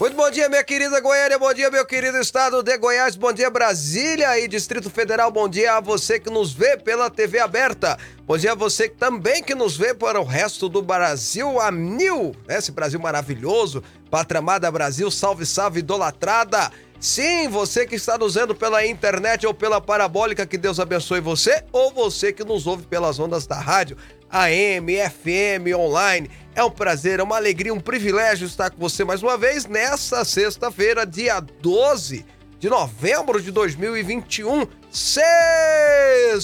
Muito bom dia, minha querida Goiânia, bom dia, meu querido estado de Goiás, bom dia, Brasília e Distrito Federal, bom dia a você que nos vê pela TV aberta, bom dia a você também que nos vê para o resto do Brasil a mil, né? esse Brasil maravilhoso, pátria amada Brasil, salve, salve, idolatrada. Sim, você que está nos vendo pela internet ou pela parabólica, que Deus abençoe você, ou você que nos ouve pelas ondas da rádio, AM, FM, online. É um prazer, é uma alegria, um privilégio estar com você mais uma vez nessa sexta-feira, dia 12 de novembro de 2021. Sextou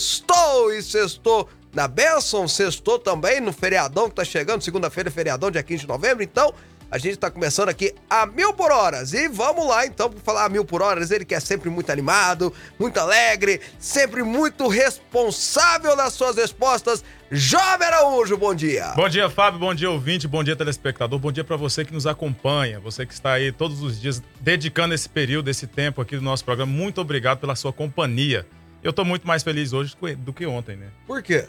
e sextou na Benção, sextou também no feriadão que tá chegando, segunda-feira, feriadão, dia 15 de novembro. Então, a gente está começando aqui a mil por horas. E vamos lá, então, para falar a mil por horas. Ele que é sempre muito animado, muito alegre, sempre muito responsável nas suas respostas. Jovem Araújo, bom dia. Bom dia, Fábio. Bom dia, ouvinte. Bom dia, telespectador. Bom dia para você que nos acompanha. Você que está aí todos os dias dedicando esse período, esse tempo aqui do nosso programa. Muito obrigado pela sua companhia. Eu tô muito mais feliz hoje do que ontem, né? Por quê?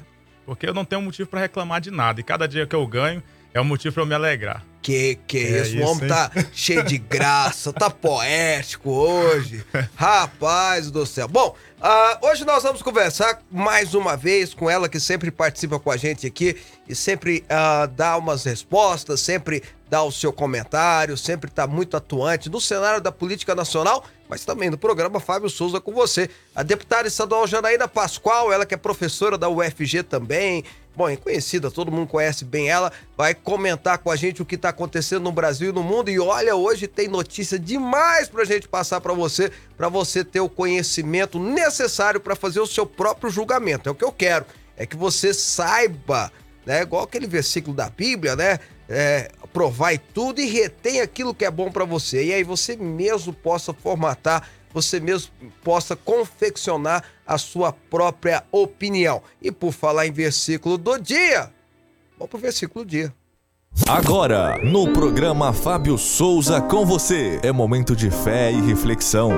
Porque eu não tenho motivo para reclamar de nada. E cada dia que eu ganho é um motivo para eu me alegrar. Que que é isso? O homem hein? tá cheio de graça, tá poético hoje. Rapaz do céu. Bom, uh, hoje nós vamos conversar mais uma vez com ela que sempre participa com a gente aqui e sempre uh, dá umas respostas, sempre dá o seu comentário, sempre tá muito atuante no cenário da política nacional, mas também no programa Fábio Souza com você. A deputada estadual Janaína Pascoal, ela que é professora da UFG também, bom, é conhecida, todo mundo conhece bem ela, vai comentar com a gente o que está acontecendo no Brasil e no mundo. E olha, hoje tem notícia demais para a gente passar para você, para você ter o conhecimento necessário para fazer o seu próprio julgamento. É o que eu quero, é que você saiba, né, igual aquele versículo da Bíblia, né, é, provai tudo e retém aquilo que é bom para você. E aí você mesmo possa formatar você mesmo possa confeccionar a sua própria opinião. E por falar em versículo do dia, vamos para o versículo do dia. Agora, no programa Fábio Souza com você, é momento de fé e reflexão.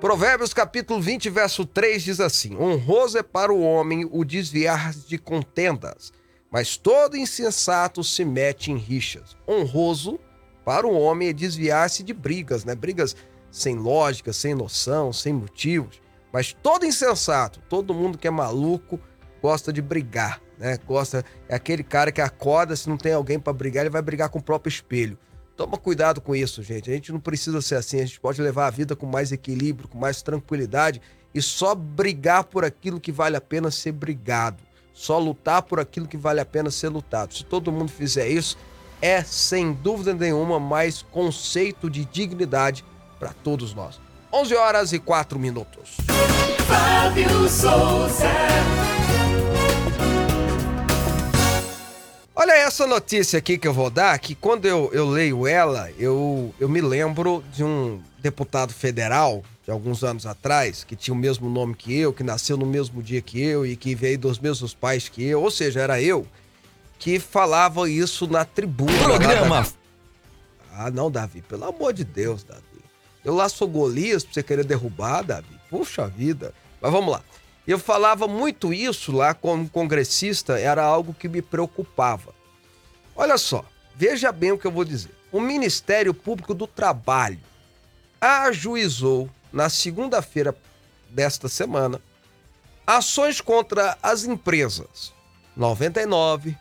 Provérbios capítulo 20, verso 3 diz assim: Honroso é para o homem o desviar de contendas, mas todo insensato se mete em rixas. Honroso para o homem é desviar-se de brigas, né? Brigas sem lógica, sem noção, sem motivos. Mas todo insensato, todo mundo que é maluco, gosta de brigar, né? Gosta é aquele cara que acorda se não tem alguém para brigar, ele vai brigar com o próprio espelho. Toma cuidado com isso, gente. A gente não precisa ser assim, a gente pode levar a vida com mais equilíbrio, com mais tranquilidade e só brigar por aquilo que vale a pena ser brigado. Só lutar por aquilo que vale a pena ser lutado. Se todo mundo fizer isso, é sem dúvida nenhuma mais conceito de dignidade para todos nós. 11 horas e 4 minutos. Fábio Souza. Olha essa notícia aqui que eu vou dar, que quando eu, eu leio ela, eu, eu me lembro de um deputado federal de alguns anos atrás, que tinha o mesmo nome que eu, que nasceu no mesmo dia que eu e que veio dos mesmos pais que eu, ou seja, era eu, que falava isso na tribuna. Programa. Ah, não, Davi, pelo amor de Deus, Davi. Eu lá sou Golias pra você querer derrubar, Davi. Puxa vida. Mas vamos lá. Eu falava muito isso lá como congressista, era algo que me preocupava. Olha só, veja bem o que eu vou dizer. O Ministério Público do Trabalho ajuizou na segunda-feira desta semana ações contra as empresas 99,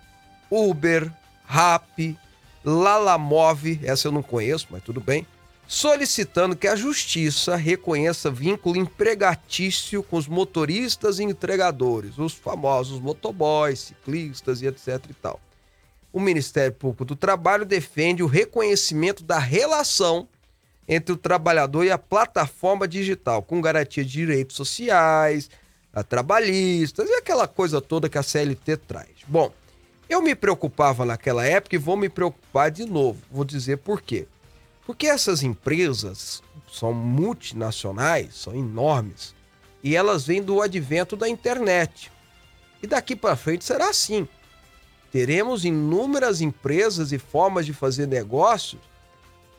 Uber, Rap, Lalamove, essa eu não conheço, mas tudo bem, solicitando que a justiça reconheça vínculo empregatício com os motoristas e entregadores, os famosos motoboys, ciclistas e etc e tal. O Ministério Público do Trabalho defende o reconhecimento da relação entre o trabalhador e a plataforma digital, com garantia de direitos sociais, trabalhistas e aquela coisa toda que a CLT traz. Bom, eu me preocupava naquela época e vou me preocupar de novo. Vou dizer por quê. Porque essas empresas são multinacionais, são enormes, e elas vêm do advento da internet. E daqui para frente será assim. Teremos inúmeras empresas e formas de fazer negócios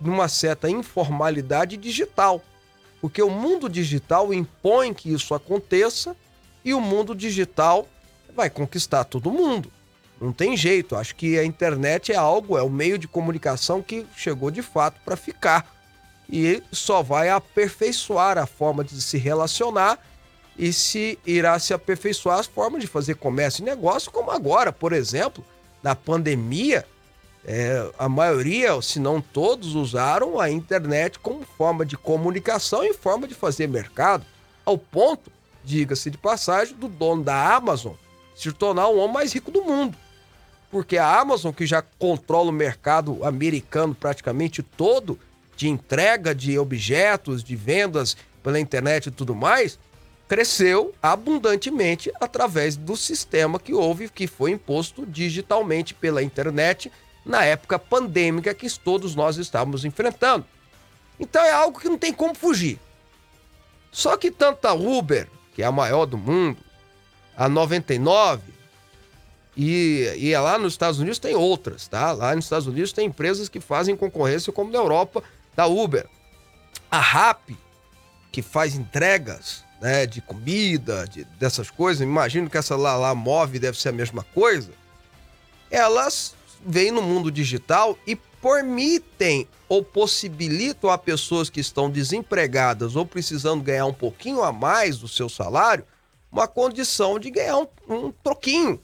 numa certa informalidade digital. Porque o mundo digital impõe que isso aconteça e o mundo digital vai conquistar todo mundo. Não tem jeito. Acho que a internet é algo, é o um meio de comunicação que chegou de fato para ficar. E só vai aperfeiçoar a forma de se relacionar e se irá se aperfeiçoar as formas de fazer comércio e negócio, como agora, por exemplo, na pandemia, é, a maioria, se não todos, usaram a internet como forma de comunicação e forma de fazer mercado, ao ponto, diga-se de passagem, do dono da Amazon se tornar o homem mais rico do mundo. Porque a Amazon, que já controla o mercado americano praticamente todo, de entrega de objetos, de vendas pela internet e tudo mais, cresceu abundantemente através do sistema que houve, que foi imposto digitalmente pela internet na época pandêmica que todos nós estávamos enfrentando. Então é algo que não tem como fugir. Só que tanto a Uber, que é a maior do mundo, a 99, e, e lá nos Estados Unidos tem outras, tá? Lá nos Estados Unidos tem empresas que fazem concorrência, como na Europa, da Uber. A RAP, que faz entregas né, de comida, de, dessas coisas, imagino que essa lá, lá move deve ser a mesma coisa. Elas vêm no mundo digital e permitem ou possibilitam a pessoas que estão desempregadas ou precisando ganhar um pouquinho a mais do seu salário uma condição de ganhar um, um troquinho,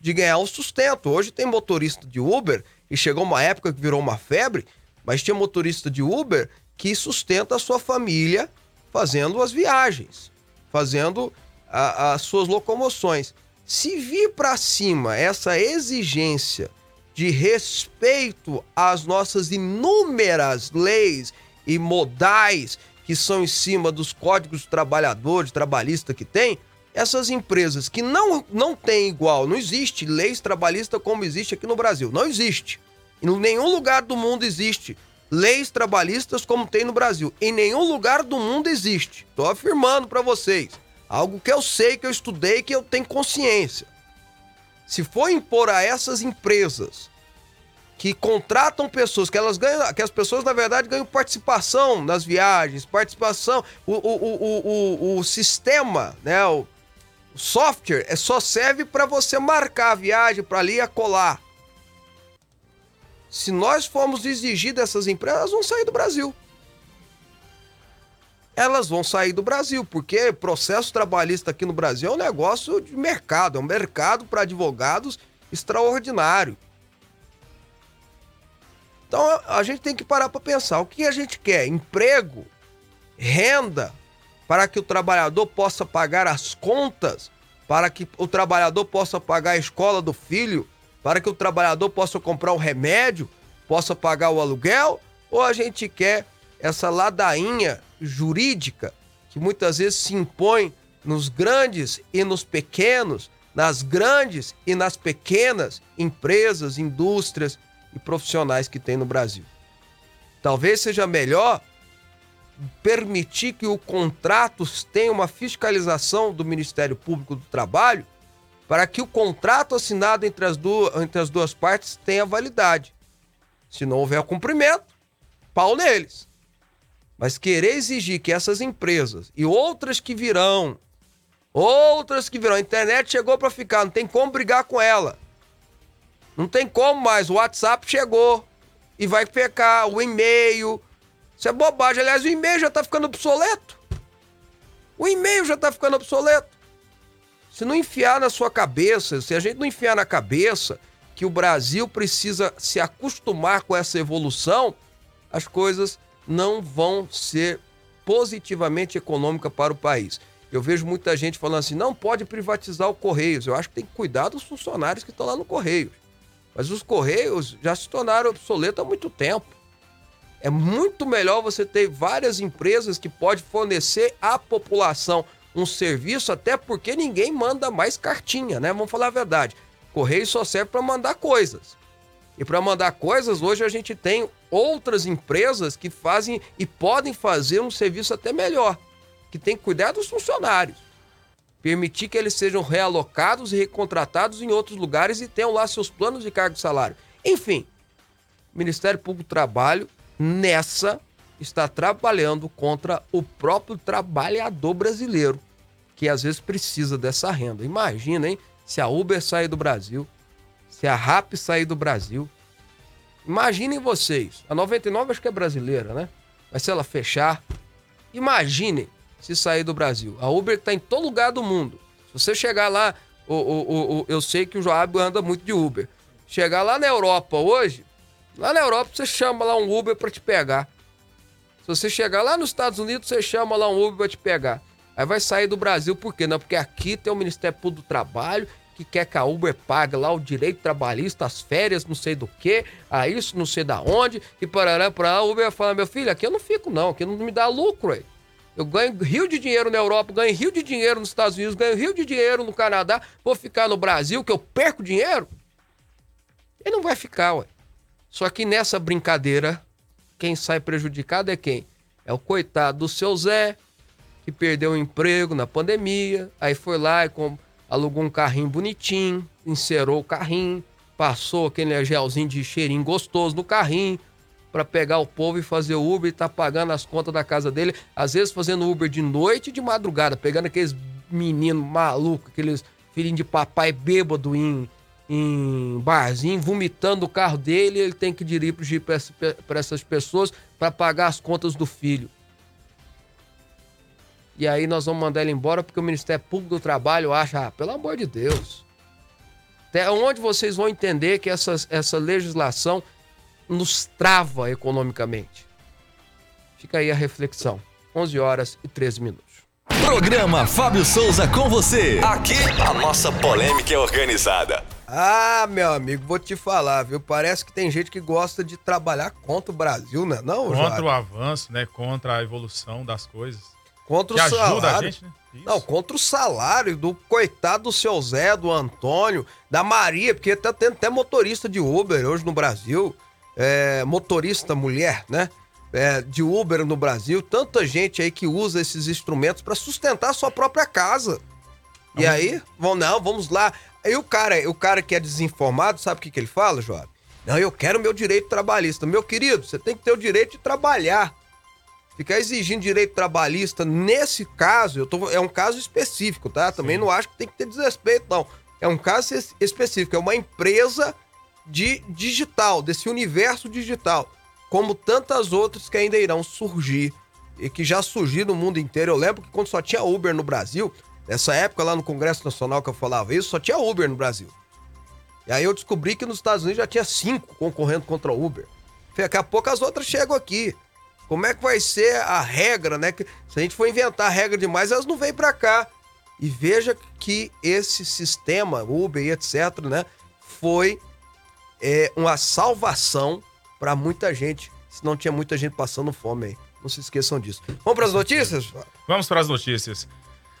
de ganhar um sustento. Hoje tem motorista de Uber, e chegou uma época que virou uma febre, mas tinha motorista de Uber que sustenta a sua família fazendo as viagens, fazendo as suas locomoções. Se vir para cima essa exigência de respeito às nossas inúmeras leis e modais que são em cima dos códigos trabalhadores, trabalhista que tem, essas empresas que não, não têm igual, não existe leis trabalhistas como existe aqui no Brasil, não existe. Em nenhum lugar do mundo existe leis trabalhistas como tem no Brasil. Em nenhum lugar do mundo existe. Estou afirmando para vocês. Algo que eu sei, que eu estudei, que eu tenho consciência. Se for impor a essas empresas que contratam pessoas, que elas ganham, que as pessoas na verdade ganham participação nas viagens, participação, o, o, o, o, o sistema, né, software é só serve para você marcar a viagem para ali e colar. Se nós formos exigir dessas empresas, elas vão sair do Brasil. Elas vão sair do Brasil, porque processo trabalhista aqui no Brasil é um negócio de mercado, é um mercado para advogados extraordinário. Então a gente tem que parar para pensar: o que a gente quer? Emprego, renda, para que o trabalhador possa pagar as contas, para que o trabalhador possa pagar a escola do filho, para que o trabalhador possa comprar o um remédio, possa pagar o aluguel, ou a gente quer essa ladainha jurídica que muitas vezes se impõe nos grandes e nos pequenos, nas grandes e nas pequenas empresas, indústrias e profissionais que tem no Brasil. Talvez seja melhor permitir que o contrato tenha uma fiscalização do Ministério Público do Trabalho para que o contrato assinado entre as duas, entre as duas partes tenha validade. Se não houver cumprimento, pau neles. Mas querer exigir que essas empresas e outras que virão, outras que virão, a internet chegou para ficar, não tem como brigar com ela. Não tem como mais, o WhatsApp chegou e vai pecar, o e-mail, isso é bobagem. Aliás, o e-mail já está ficando obsoleto. O e-mail já está ficando obsoleto. Se não enfiar na sua cabeça, se a gente não enfiar na cabeça que o Brasil precisa se acostumar com essa evolução, as coisas não vão ser positivamente econômicas para o país. Eu vejo muita gente falando assim: não pode privatizar o Correios. Eu acho que tem que cuidar dos funcionários que estão lá no Correios. Mas os Correios já se tornaram obsoletos há muito tempo. É muito melhor você ter várias empresas que pode fornecer à população um serviço, até porque ninguém manda mais cartinha, né? Vamos falar a verdade. Correio só serve para mandar coisas. E para mandar coisas, hoje a gente tem outras empresas que fazem e podem fazer um serviço até melhor, que tem que cuidar dos funcionários. permitir que eles sejam realocados e recontratados em outros lugares e tenham lá seus planos de cargo e salário. Enfim, Ministério Público do Trabalho, nessa, está trabalhando contra o próprio trabalhador brasileiro, que às vezes precisa dessa renda. Imagina, hein? Se a Uber sair do Brasil, se a RAP sair do Brasil. Imaginem vocês, a 99 acho que é brasileira, né? Mas se ela fechar, imaginem se sair do Brasil. A Uber está em todo lugar do mundo. Se você chegar lá, o, o, o, eu sei que o Joab anda muito de Uber. Chegar lá na Europa hoje, lá na Europa você chama lá um Uber para te pegar. Se você chegar lá nos Estados Unidos, você chama lá um Uber para te pegar. Aí vai sair do Brasil, por quê? Não, porque aqui tem o Ministério Público do Trabalho que quer que a Uber pague lá o direito trabalhista, as férias, não sei do que, a isso, não sei da onde, e parará, para a Uber fala, meu filho, aqui eu não fico não, aqui não me dá lucro, aí. Eu ganho rio de dinheiro na Europa, ganho rio de dinheiro nos Estados Unidos, ganho rio de dinheiro no Canadá, vou ficar no Brasil que eu perco dinheiro? Ele não vai ficar, ué. Só que nessa brincadeira, quem sai prejudicado é quem? É o coitado do seu Zé, que perdeu o emprego na pandemia, aí foi lá e alugou um carrinho bonitinho, encerou o carrinho, passou aquele gelzinho de cheirinho gostoso no carrinho para pegar o povo e fazer Uber e tá pagando as contas da casa dele, às vezes fazendo Uber de noite e de madrugada, pegando aqueles meninos malucos, aqueles filhinhos de papai bêbado em, em barzinho, vomitando o carro dele, ele tem que dirigir para essas pessoas para pagar as contas do filho e aí nós vamos mandar ele embora porque o Ministério Público do Trabalho acha, ah, pelo amor de Deus. Até onde vocês vão entender que essa, essa legislação nos trava economicamente? Fica aí a reflexão. 11 horas e 13 minutos. Programa Fábio Souza com você. Aqui a nossa polêmica é organizada. Ah, meu amigo, vou te falar, viu? Parece que tem gente que gosta de trabalhar contra o Brasil, né? Não, Contra o avanço, né? Contra a evolução das coisas. Contra que o salário. Gente, né? Não, contra o salário do coitado do seu Zé, do Antônio, da Maria, porque tá tendo até motorista de Uber hoje no Brasil. É, motorista mulher, né? É, de Uber no Brasil. Tanta gente aí que usa esses instrumentos para sustentar a sua própria casa. E aí, vão, não, vamos lá. Aí o cara, o cara que é desinformado, sabe o que, que ele fala, Joab? Não, eu quero meu direito trabalhista. Meu querido, você tem que ter o direito de trabalhar. Ficar exigindo direito trabalhista nesse caso, eu tô, é um caso específico, tá? Também Sim. não acho que tem que ter desrespeito, não. É um caso específico, é uma empresa de digital, desse universo digital, como tantas outras que ainda irão surgir e que já surgiram no mundo inteiro. Eu lembro que quando só tinha Uber no Brasil, nessa época lá no Congresso Nacional que eu falava isso, só tinha Uber no Brasil. E aí eu descobri que nos Estados Unidos já tinha cinco concorrendo contra o Uber. Daqui a pouco as outras chegam aqui. Como é que vai ser a regra, né? Se a gente for inventar regra demais, elas não vêm para cá. E veja que esse sistema, Uber e etc., né, foi é, uma salvação para muita gente. Se não tinha muita gente passando fome aí. Não se esqueçam disso. Vamos para as notícias? Vamos para as notícias.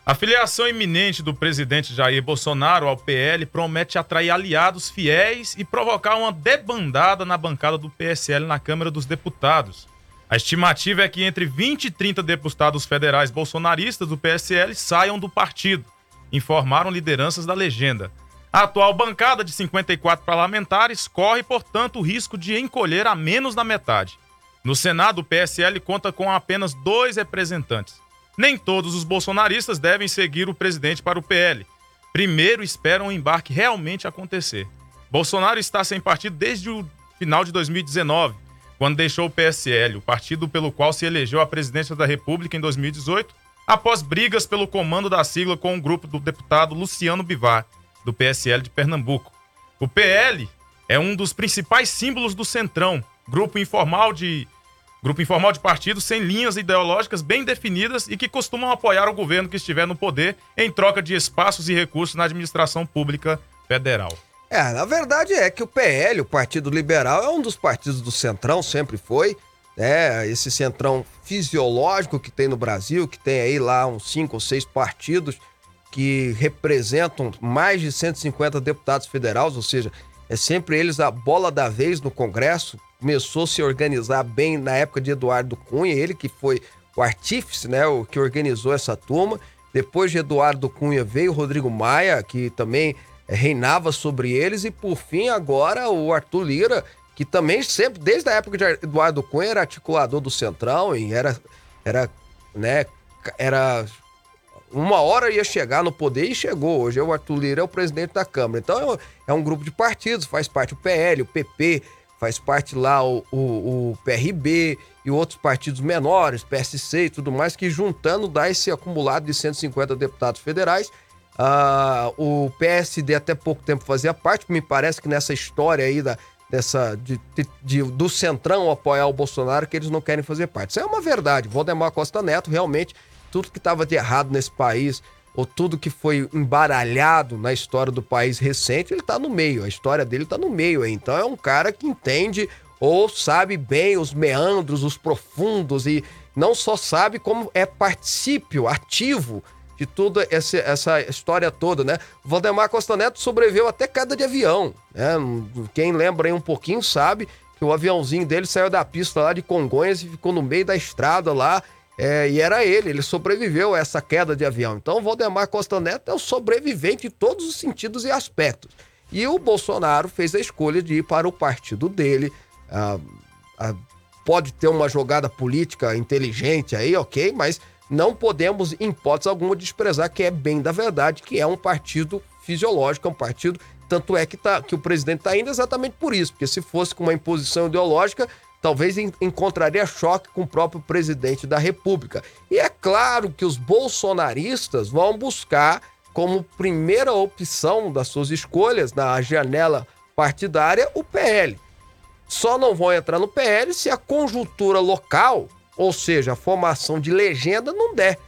A filiação iminente do presidente Jair Bolsonaro ao PL promete atrair aliados fiéis e provocar uma debandada na bancada do PSL na Câmara dos Deputados. A estimativa é que entre 20 e 30 deputados federais bolsonaristas do PSL saiam do partido, informaram lideranças da legenda. A atual bancada de 54 parlamentares corre, portanto, o risco de encolher a menos da metade. No Senado, o PSL conta com apenas dois representantes. Nem todos os bolsonaristas devem seguir o presidente para o PL. Primeiro esperam o embarque realmente acontecer. Bolsonaro está sem partido desde o final de 2019 quando deixou o PSL, o partido pelo qual se elegeu a presidência da República em 2018, após brigas pelo comando da sigla com o grupo do deputado Luciano Bivar, do PSL de Pernambuco. O PL é um dos principais símbolos do Centrão, grupo informal de grupo informal de partidos sem linhas ideológicas bem definidas e que costumam apoiar o governo que estiver no poder em troca de espaços e recursos na administração pública federal. É, na verdade é que o PL, o Partido Liberal, é um dos partidos do Centrão, sempre foi. né? esse centrão fisiológico que tem no Brasil, que tem aí lá uns cinco ou seis partidos que representam mais de 150 deputados federais, ou seja, é sempre eles a bola da vez no Congresso. Começou a se organizar bem na época de Eduardo Cunha, ele que foi o artífice, né, o que organizou essa turma. Depois de Eduardo Cunha veio Rodrigo Maia, que também é, reinava sobre eles. E por fim, agora o Arthur Lira, que também sempre, desde a época de Eduardo Cunha, era articulador do Centrão e era, era, né, era uma hora ia chegar no poder e chegou. Hoje é o Arthur Lira é o presidente da Câmara. Então é, é um grupo de partidos, faz parte o PL, o PP, faz parte lá o, o, o, PRB e outros partidos menores, PSC e tudo mais, que juntando dá esse acumulado de 150 deputados federais. Uh, o PSD até pouco tempo fazia parte, me parece que nessa história aí da, dessa de, de, de, do Centrão apoiar o Bolsonaro, que eles não querem fazer parte. Isso é uma verdade. Valdemar Costa Neto realmente tudo que estava de errado nesse país, ou tudo que foi embaralhado na história do país recente, ele está no meio. A história dele está no meio. Então é um cara que entende ou sabe bem os meandros, os profundos, e não só sabe como é particípio ativo de toda essa, essa história toda, né? Valdemar Costa Neto sobreviveu até queda de avião, né? Quem lembra aí um pouquinho sabe que o aviãozinho dele saiu da pista lá de Congonhas e ficou no meio da estrada lá é, e era ele, ele sobreviveu a essa queda de avião. Então, Valdemar Costa Neto é o sobrevivente em todos os sentidos e aspectos. E o Bolsonaro fez a escolha de ir para o partido dele. Ah, ah, pode ter uma jogada política inteligente aí, ok, mas não podemos, em hipótese alguma, desprezar que é bem da verdade, que é um partido fisiológico, é um partido. Tanto é que, tá, que o presidente está indo exatamente por isso, porque se fosse com uma imposição ideológica, talvez encontraria choque com o próprio presidente da República. E é claro que os bolsonaristas vão buscar como primeira opção das suas escolhas na janela partidária o PL. Só não vão entrar no PL se a conjuntura local, ou seja, a formação de legenda, não der.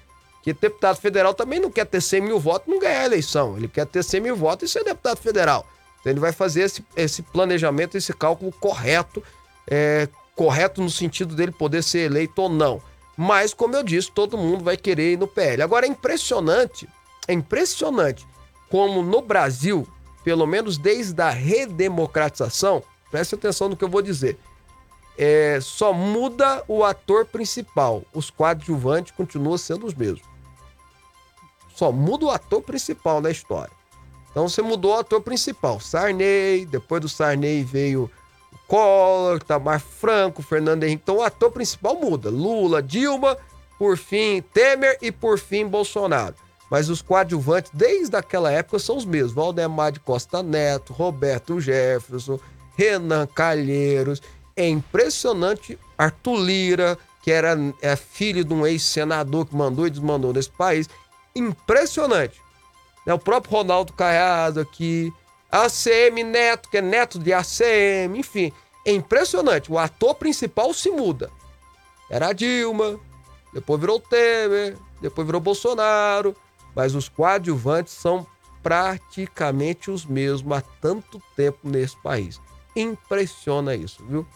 Que deputado federal também não quer ter 100 mil votos e não ganhar a eleição. Ele quer ter 100 mil votos e ser deputado federal. Então ele vai fazer esse, esse planejamento, esse cálculo correto, é, correto no sentido dele poder ser eleito ou não. Mas, como eu disse, todo mundo vai querer ir no PL. Agora é impressionante, é impressionante como no Brasil, pelo menos desde a redemocratização, preste atenção no que eu vou dizer. É, só muda o ator principal. Os coadjuvantes continuam sendo os mesmos. Só muda o ator principal na história. Então você mudou o ator principal. Sarney, depois do Sarney veio Collor, Tamar Franco, Fernando Henrique. Então o ator principal muda. Lula, Dilma, por fim Temer e por fim Bolsonaro. Mas os coadjuvantes, desde aquela época, são os mesmos. Valdemar de Costa Neto, Roberto Jefferson, Renan Calheiros. É impressionante. Arthur Lira, que era é, filho de um ex-senador que mandou e desmandou nesse país. Impressionante. É o próprio Ronaldo Caiado aqui. ACM Neto, que é neto de ACM, enfim. É impressionante. O ator principal se muda. Era a Dilma, depois virou Temer, depois virou Bolsonaro, mas os coadjuvantes são praticamente os mesmos há tanto tempo nesse país. Impressiona isso, viu?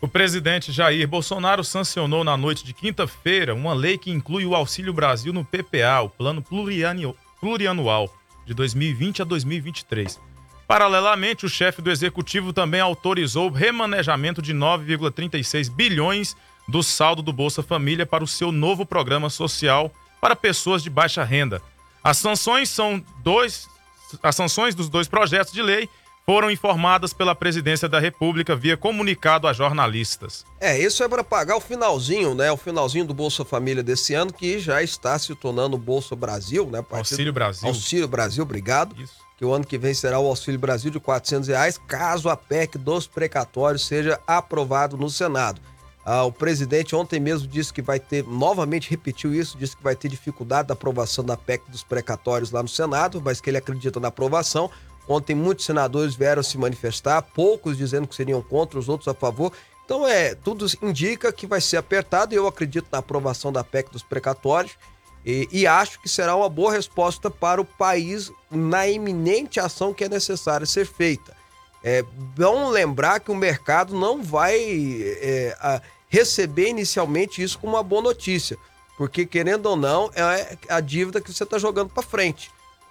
O presidente Jair Bolsonaro sancionou na noite de quinta-feira uma lei que inclui o Auxílio Brasil no PPA, o Plano Plurianual de 2020 a 2023. Paralelamente, o chefe do executivo também autorizou o remanejamento de 9,36 bilhões do saldo do Bolsa Família para o seu novo programa social para pessoas de baixa renda. As sanções são dois as sanções dos dois projetos de lei foram informadas pela Presidência da República via comunicado a jornalistas. É, isso é para pagar o finalzinho, né? O finalzinho do Bolsa Família desse ano, que já está se tornando o Bolsa Brasil, né? Partido... Auxílio Brasil. Auxílio Brasil, obrigado. Isso. Que o ano que vem será o Auxílio Brasil de R$ reais, caso a PEC dos precatórios seja aprovado no Senado. Ah, o presidente ontem mesmo disse que vai ter, novamente repetiu isso, disse que vai ter dificuldade da aprovação da PEC dos precatórios lá no Senado, mas que ele acredita na aprovação. Ontem muitos senadores vieram se manifestar, poucos dizendo que seriam contra, os outros a favor. Então é, tudo indica que vai ser apertado e eu acredito na aprovação da PEC dos precatórios e, e, acho que será uma boa resposta para o país na iminente ação que é necessária ser feita. É bom lembrar que o mercado não vai é, receber inicialmente isso como uma boa notícia, porque querendo ou não é a dívida que você está jogando para frente.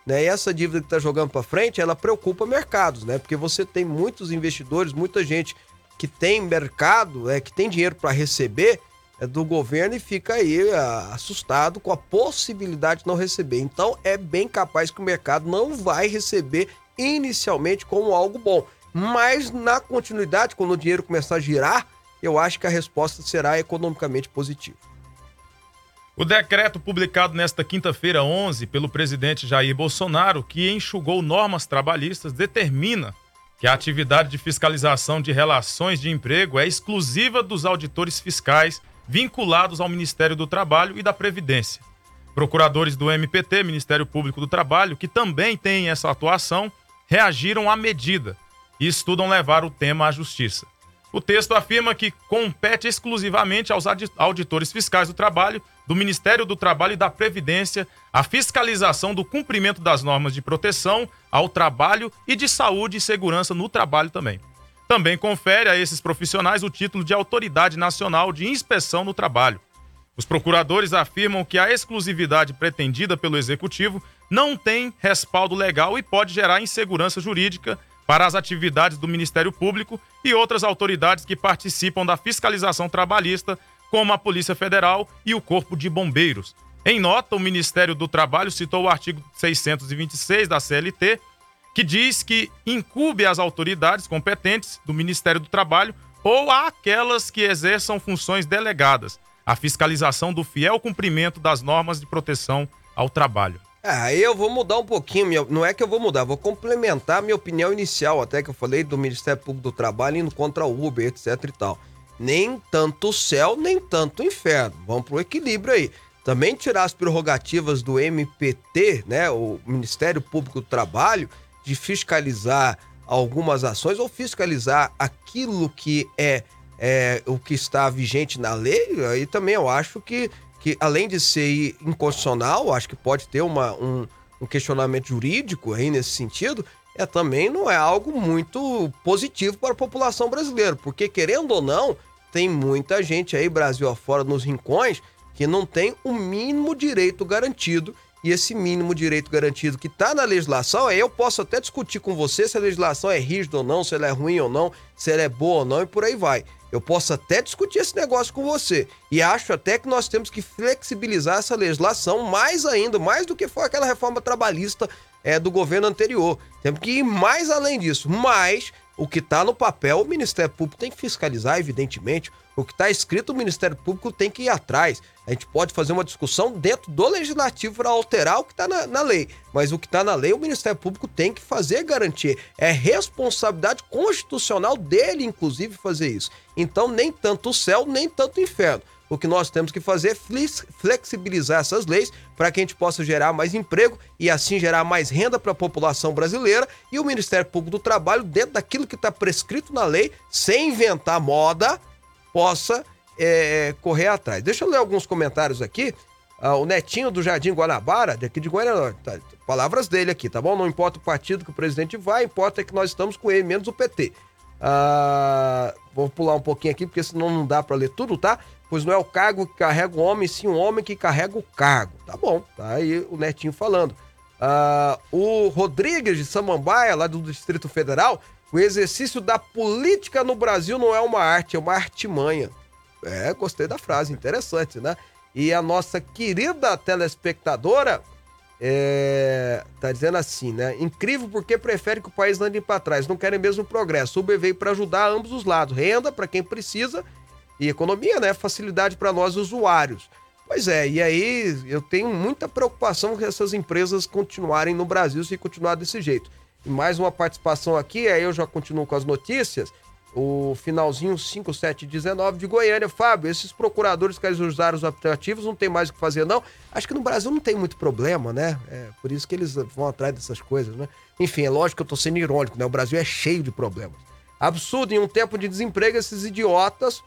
Né? E essa dívida que está jogando para frente, ela preocupa mercados, né? Porque você tem muitos investidores, muita gente que tem mercado, é, que tem dinheiro para receber é, do governo e fica aí a, assustado com a possibilidade de não receber. Então é bem capaz que o mercado não vai receber inicialmente como algo bom. Mas na continuidade, quando o dinheiro começar a girar, eu acho que a resposta será economicamente positiva. O decreto publicado nesta quinta-feira, 11, pelo presidente Jair Bolsonaro, que enxugou normas trabalhistas, determina que a atividade de fiscalização de relações de emprego é exclusiva dos auditores fiscais vinculados ao Ministério do Trabalho e da Previdência. Procuradores do MPT, Ministério Público do Trabalho, que também têm essa atuação, reagiram à medida e estudam levar o tema à Justiça. O texto afirma que compete exclusivamente aos auditores fiscais do trabalho, do Ministério do Trabalho e da Previdência a fiscalização do cumprimento das normas de proteção ao trabalho e de saúde e segurança no trabalho também. Também confere a esses profissionais o título de Autoridade Nacional de Inspeção no Trabalho. Os procuradores afirmam que a exclusividade pretendida pelo Executivo não tem respaldo legal e pode gerar insegurança jurídica para as atividades do Ministério Público e outras autoridades que participam da fiscalização trabalhista, como a Polícia Federal e o Corpo de Bombeiros. Em nota, o Ministério do Trabalho citou o artigo 626 da CLT, que diz que incube às autoridades competentes do Ministério do Trabalho ou àquelas que exerçam funções delegadas a fiscalização do fiel cumprimento das normas de proteção ao trabalho. É, aí eu vou mudar um pouquinho, minha, não é que eu vou mudar, vou complementar minha opinião inicial, até que eu falei do Ministério Público do Trabalho indo contra o Uber, etc e tal. Nem tanto céu, nem tanto inferno. Vamos pro equilíbrio aí. Também tirar as prerrogativas do MPT, né, o Ministério Público do Trabalho, de fiscalizar algumas ações ou fiscalizar aquilo que é, é o que está vigente na lei, aí também eu acho que que além de ser inconstitucional, acho que pode ter uma, um, um questionamento jurídico aí nesse sentido, é também não é algo muito positivo para a população brasileira, porque querendo ou não, tem muita gente aí Brasil afora nos rincões que não tem o mínimo direito garantido e esse mínimo direito garantido que está na legislação, aí eu posso até discutir com você se a legislação é rígida ou não, se ela é ruim ou não, se ela é boa ou não e por aí vai. Eu posso até discutir esse negócio com você. E acho até que nós temos que flexibilizar essa legislação mais ainda, mais do que foi aquela reforma trabalhista é, do governo anterior. Temos que ir mais além disso. Mas o que está no papel, o Ministério Público tem que fiscalizar, evidentemente. O que está escrito, o Ministério Público tem que ir atrás. A gente pode fazer uma discussão dentro do legislativo para alterar o que está na, na, lei. Mas o que está na lei, o Ministério Público tem que fazer garantir. É responsabilidade constitucional dele, inclusive, fazer isso. Então, nem tanto o céu, nem tanto o inferno. O que nós temos que fazer é flexibilizar essas leis para que a gente possa gerar mais emprego e assim gerar mais renda para a população brasileira e o Ministério Público do Trabalho, dentro daquilo que está prescrito na lei, sem inventar moda, possa é, correr atrás. Deixa eu ler alguns comentários aqui. Ah, o Netinho do Jardim Guanabara, daqui de Goiânia, tá, palavras dele aqui, tá bom? Não importa o partido que o presidente vai, importa que nós estamos com ele, menos o PT. Ah, vou pular um pouquinho aqui, porque senão não dá para ler tudo, tá? Pois não é o cargo que carrega o homem, sim o homem que carrega o cargo. Tá bom, tá aí o Netinho falando. Ah, o Rodrigues de Samambaia, lá do Distrito Federal, o exercício da política no Brasil não é uma arte, é uma artimanha. É, gostei da frase, interessante, né? E a nossa querida telespectadora é, tá dizendo assim, né? Incrível porque prefere que o país ande para trás, não querem mesmo progresso. O veio para ajudar ambos os lados, renda para quem precisa e economia, né? Facilidade para nós usuários. Pois é, e aí eu tenho muita preocupação com essas empresas continuarem no Brasil se continuar desse jeito. Mais uma participação aqui, aí eu já continuo com as notícias o finalzinho 5719 de Goiânia. Fábio, esses procuradores que usaram os aplicativos não tem mais o que fazer, não. Acho que no Brasil não tem muito problema, né? É por isso que eles vão atrás dessas coisas, né? Enfim, é lógico que eu tô sendo irônico, né? O Brasil é cheio de problemas. Absurdo, em um tempo de desemprego, esses idiotas,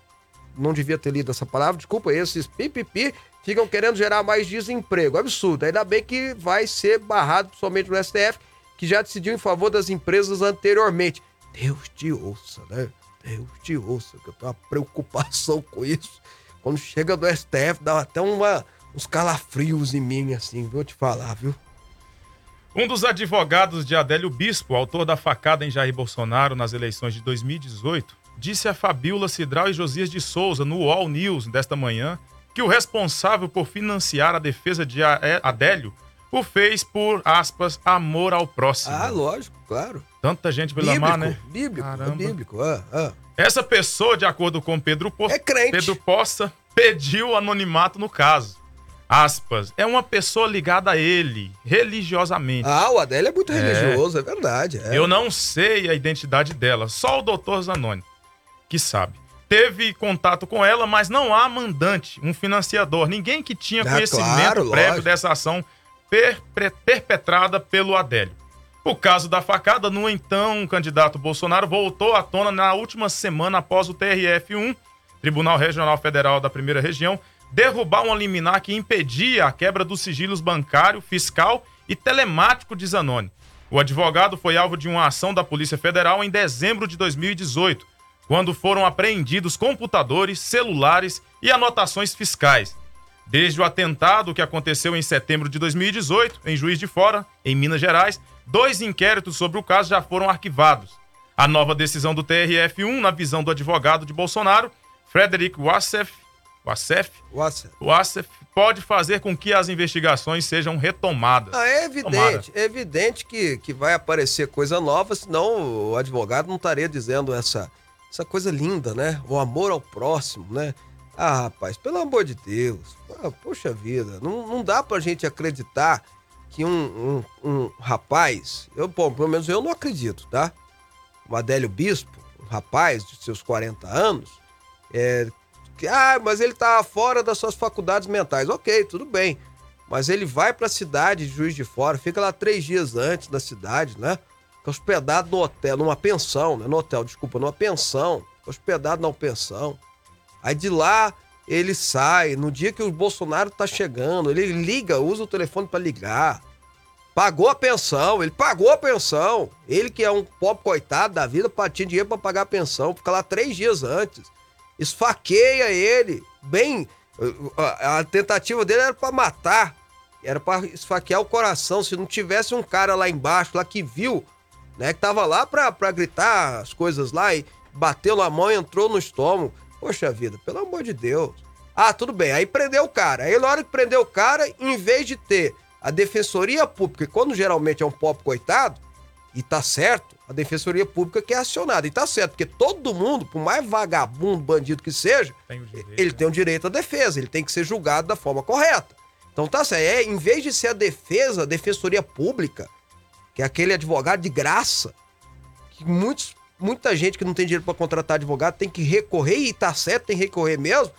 não devia ter lido essa palavra, desculpa, esses pipipi, ficam querendo gerar mais desemprego. Absurdo. Ainda bem que vai ser barrado somente no STF, que já decidiu em favor das empresas anteriormente. Deus te ouça, né? Deus te ouça, que eu tenho uma preocupação com isso. Quando chega do STF, dá até uma, uns calafrios em mim, assim, vou te falar, viu? Um dos advogados de Adélio Bispo, autor da facada em Jair Bolsonaro nas eleições de 2018, disse a Fabiola Cidral e Josias de Souza no All News desta manhã que o responsável por financiar a defesa de Adélio o fez por, aspas, amor ao próximo. Ah, lógico, claro. Tanta gente pelo amar, né? Bíblico, é bíblico. Ah, ah. Essa pessoa, de acordo com Pedro, po é crente. Pedro Poça, pediu anonimato no caso. Aspas, é uma pessoa ligada a ele, religiosamente. Ah, o Adélio é muito é. religioso, é verdade. É. Eu não sei a identidade dela, só o doutor Zanoni, que sabe teve contato com ela, mas não há mandante, um financiador, ninguém que tinha ah, conhecimento claro, prévio lógico. dessa ação perpetrada pelo Adélio. O caso da facada no então candidato Bolsonaro voltou à tona na última semana após o TRF1, Tribunal Regional Federal da Primeira Região, derrubar uma liminar que impedia a quebra dos sigilos bancário, fiscal e telemático de Zanoni. O advogado foi alvo de uma ação da Polícia Federal em dezembro de 2018, quando foram apreendidos computadores, celulares e anotações fiscais. Desde o atentado que aconteceu em setembro de 2018, em Juiz de Fora, em Minas Gerais, dois inquéritos sobre o caso já foram arquivados. A nova decisão do TRF1, na visão do advogado de Bolsonaro, Frederic Wassef, Wassef, Wassef. Wassef pode fazer com que as investigações sejam retomadas. Ah, é evidente, é evidente que, que vai aparecer coisa nova, senão o advogado não estaria dizendo essa essa coisa linda, né? O amor ao próximo, né? Ah, rapaz, pelo amor de Deus. Poxa vida, não, não dá pra gente acreditar que um, um, um rapaz, eu, bom, pelo menos eu não acredito, tá? O Adélio Bispo, um rapaz de seus 40 anos, é, que, ah, mas ele tá fora das suas faculdades mentais. Ok, tudo bem. Mas ele vai pra cidade de Juiz de Fora, fica lá três dias antes da cidade, né? hospedado no hotel, numa pensão, né? No hotel, desculpa, numa pensão. Hospedado na pensão. Aí de lá ele sai, no dia que o Bolsonaro tá chegando, ele liga, usa o telefone para ligar. Pagou a pensão, ele pagou a pensão. Ele que é um pobre coitado da vida, tinha dinheiro para pagar a pensão, fica lá três dias antes. Esfaqueia ele, bem. A, tentativa dele era para matar, era para esfaquear o coração. Se não tivesse um cara lá embaixo, lá que viu né? Que tava lá pra gritar as coisas lá e bateu na mão e entrou no estômago. Poxa vida, pelo amor de Deus. Ah, tudo bem. Aí prendeu o cara. Aí na hora que prendeu o cara, em vez de ter a defensoria pública, quando geralmente é um pobre coitado, e tá certo, a defensoria pública que é acionada. E tá certo, porque todo mundo, por mais vagabundo, bandido que seja, tem direito, ele né? tem o direito à defesa, ele tem que ser julgado da forma correta. Então tá certo. É, em vez de ser a defesa, a defensoria pública, que é aquele advogado de graça, que muitos, muita gente que não tem dinheiro para contratar advogado tem que recorrer, e tá certo, tem que recorrer mesmo.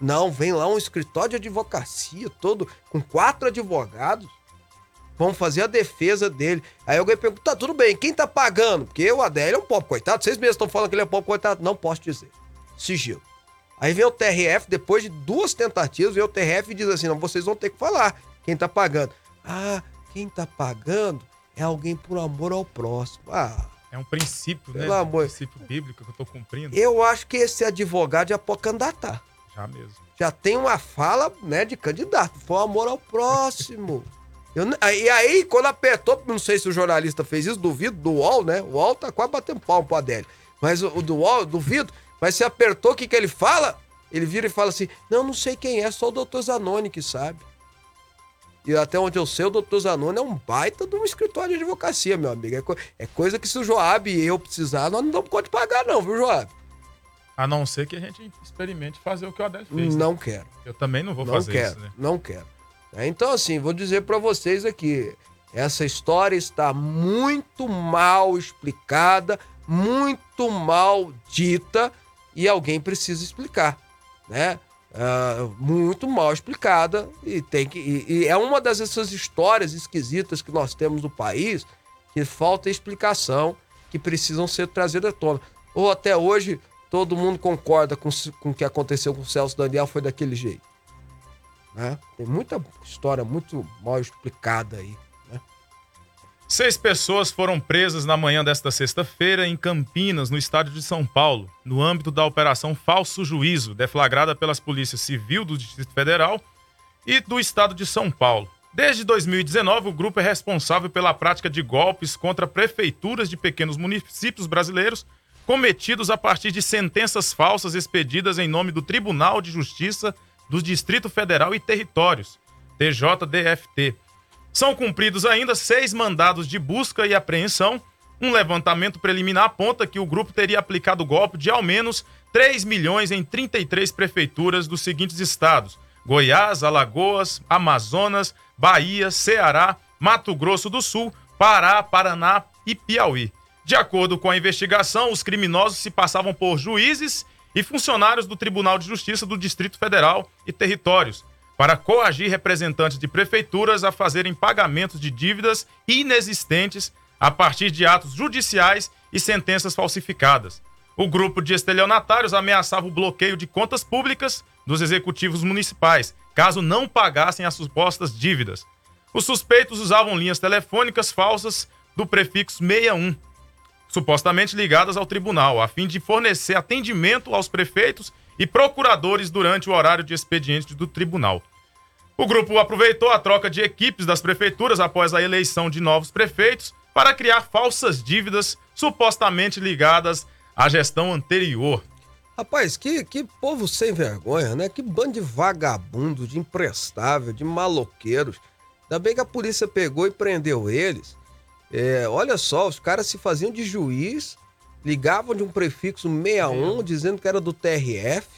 Não, vem lá um escritório de advocacia todo, com quatro advogados, vão fazer a defesa dele. Aí alguém pergunta, tá, tudo bem, quem tá pagando? Porque o Adélio é um pobre coitado, vocês mesmos estão falando que ele é um pobre coitado. Não posso dizer. Sigilo. Aí vem o TRF, depois de duas tentativas, vem o TRF e diz assim, não, vocês vão ter que falar quem tá pagando. Ah, quem tá pagando é alguém por amor ao próximo. Ah, é um princípio, né? Amor. Um princípio bíblico que eu estou cumprindo. Eu acho que esse advogado já pode candidatar. Já mesmo. Já tem uma fala, né, de candidato. Foi amor ao próximo. Eu, e aí, quando apertou, não sei se o jornalista fez isso, duvido, do UOL, né? O UOL tá quase batendo palmo pro Adélio. Mas o, o do UOL, duvido. Mas se apertou, o que, que ele fala? Ele vira e fala assim: Não, não sei quem é, só o doutor Zanoni que sabe. E até onde eu sei, o doutor Zanoni é um baita de um escritório de advocacia, meu amigo. É, co é coisa que se o Joab e eu precisar, nós não damos conta de pagar, não, viu, Joab? A não ser que a gente experimente fazer o que o Adélio fez. Não né? quero. Eu também não vou não fazer quero, isso, né? Não quero. É, então, assim, vou dizer para vocês aqui: essa história está muito mal explicada, muito mal dita, e alguém precisa explicar, né? Uh, muito mal explicada e tem que e, e, é uma das essas histórias esquisitas que nós temos no país que falta explicação que precisam ser trazidas à tona ou até hoje todo mundo concorda com, com o que aconteceu com o Celso Daniel foi daquele jeito né? tem muita história muito mal explicada aí Seis pessoas foram presas na manhã desta sexta-feira em Campinas, no estado de São Paulo, no âmbito da Operação Falso Juízo, deflagrada pelas polícias civil do Distrito Federal e do estado de São Paulo. Desde 2019, o grupo é responsável pela prática de golpes contra prefeituras de pequenos municípios brasileiros, cometidos a partir de sentenças falsas expedidas em nome do Tribunal de Justiça do Distrito Federal e Territórios, TJDFT. São cumpridos ainda seis mandados de busca e apreensão. Um levantamento preliminar aponta que o grupo teria aplicado golpe de ao menos 3 milhões em 33 prefeituras dos seguintes estados: Goiás, Alagoas, Amazonas, Bahia, Ceará, Mato Grosso do Sul, Pará, Paraná e Piauí. De acordo com a investigação, os criminosos se passavam por juízes e funcionários do Tribunal de Justiça do Distrito Federal e Territórios para coagir representantes de prefeituras a fazerem pagamentos de dívidas inexistentes a partir de atos judiciais e sentenças falsificadas. O grupo de estelionatários ameaçava o bloqueio de contas públicas dos executivos municipais, caso não pagassem as supostas dívidas. Os suspeitos usavam linhas telefônicas falsas do prefixo 61, supostamente ligadas ao tribunal, a fim de fornecer atendimento aos prefeitos e procuradores durante o horário de expediente do tribunal. O grupo aproveitou a troca de equipes das prefeituras após a eleição de novos prefeitos para criar falsas dívidas supostamente ligadas à gestão anterior. Rapaz, que, que povo sem vergonha, né? Que bando de vagabundo, de imprestável, de maloqueiros. Ainda bem que a polícia pegou e prendeu eles. É, olha só, os caras se faziam de juiz, ligavam de um prefixo 61, dizendo que era do TRF.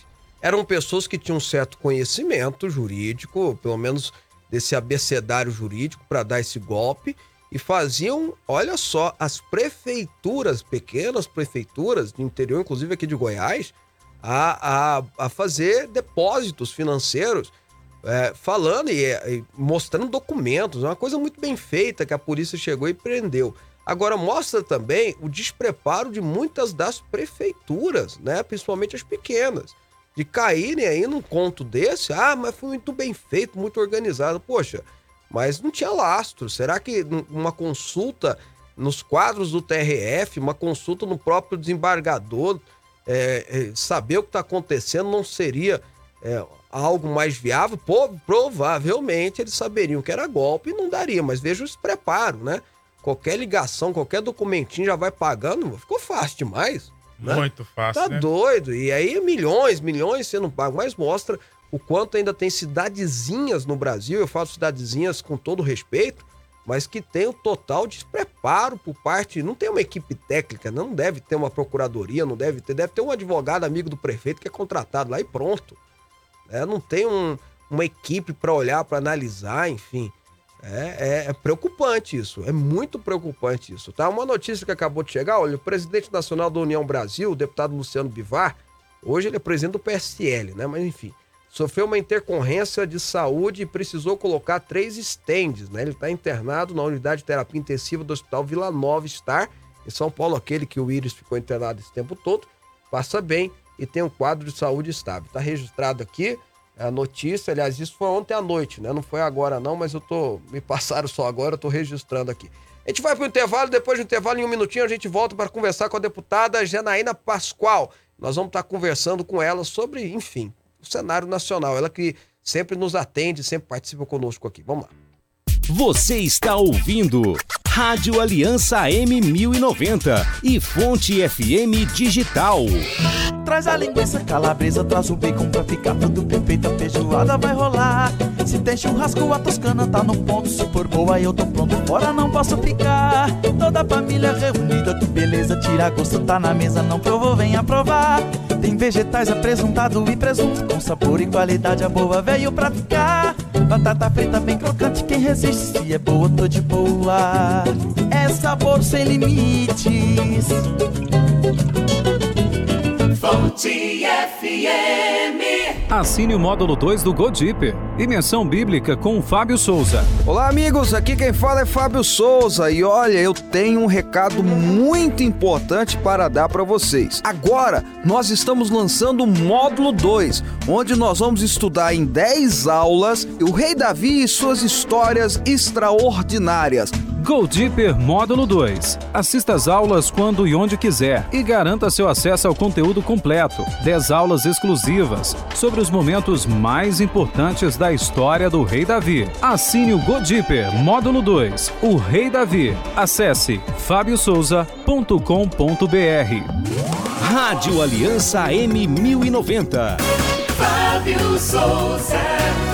Eram pessoas que tinham um certo conhecimento jurídico, pelo menos desse abecedário jurídico, para dar esse golpe. E faziam, olha só, as prefeituras, pequenas prefeituras do interior, inclusive aqui de Goiás, a, a, a fazer depósitos financeiros é, falando e, e, mostrando documentos, uma coisa muito bem feita que a polícia chegou e prendeu. Agora mostra também o despreparo de muitas das prefeituras, né? Principalmente as pequenas, de caírem aí num conto desse. Ah, mas foi muito bem feito, muito organizado. Poxa, mas não tinha lastro. Será que uma consulta nos quadros do TRF, uma consulta no próprio desembargador, é, é, saber o que está acontecendo não seria é, algo mais viável, pô, provavelmente eles saberiam que era golpe e não daria, mas veja o preparo, né? Qualquer ligação, qualquer documentinho já vai pagando, ficou fácil demais. Né? Muito fácil. Tá né? doido. E aí milhões, milhões sendo pagos, mas mostra o quanto ainda tem cidadezinhas no Brasil, eu falo cidadezinhas com todo respeito, mas que tem o total despreparo por parte. Não tem uma equipe técnica, não deve ter uma procuradoria, não deve ter, deve ter um advogado amigo do prefeito que é contratado lá e pronto. É, não tem um, uma equipe para olhar, para analisar, enfim. É, é, é, preocupante isso, é muito preocupante isso, tá? Uma notícia que acabou de chegar, olha, o presidente nacional da União Brasil, o deputado Luciano Bivar, hoje ele é presidente do PSL, né? Mas enfim, sofreu uma intercorrência de saúde e precisou colocar três estendes, né? Ele está internado na unidade de terapia intensiva do Hospital Vila Nova Star, em São Paulo, aquele que o Íris ficou internado esse tempo todo, passa bem, e tem um quadro de saúde estável. Está registrado aqui a notícia, aliás, isso foi ontem à noite, né? Não foi agora não, mas eu tô me passaram só agora, eu tô registrando aqui. A gente vai para intervalo, depois do intervalo, em um minutinho, a gente volta para conversar com a deputada Janaína Pascoal. Nós vamos estar tá conversando com ela sobre, enfim, o cenário nacional. Ela que sempre nos atende, sempre participa conosco aqui. Vamos lá. Você está ouvindo Rádio Aliança M1090 e Fonte FM Digital. Traz a linguiça calabresa, traz o bacon pra ficar tudo perfeito, a feijoada vai rolar. Se tem churrasco, a toscana tá no ponto, se for boa eu tô pronto, fora não posso ficar. Toda a família reunida, que beleza, tira gosto, tá na mesa, não provou, venha provar. Tem vegetais apresentado e presunto, com sabor e qualidade, a boa veio pra ficar. Batata frita bem crocante, quem resiste, se é boa, tô de boa. É sabor sem limites. Fonte FM. Assine o módulo 2 do Godipper. Dimensão Bíblica com Fábio Souza. Olá, amigos. Aqui quem fala é Fábio Souza. E olha, eu tenho um recado muito importante para dar para vocês. Agora, nós estamos lançando o módulo 2, onde nós vamos estudar em 10 aulas o Rei Davi e suas histórias extraordinárias. Go Deeper Módulo 2. Assista às aulas quando e onde quiser e garanta seu acesso ao conteúdo completo. 10 aulas exclusivas sobre os momentos mais importantes da história do Rei Davi. Assine o Go Deeper Módulo 2. O Rei Davi. Acesse fabiosouza.com.br. Rádio Aliança M1090. Fábio Souza.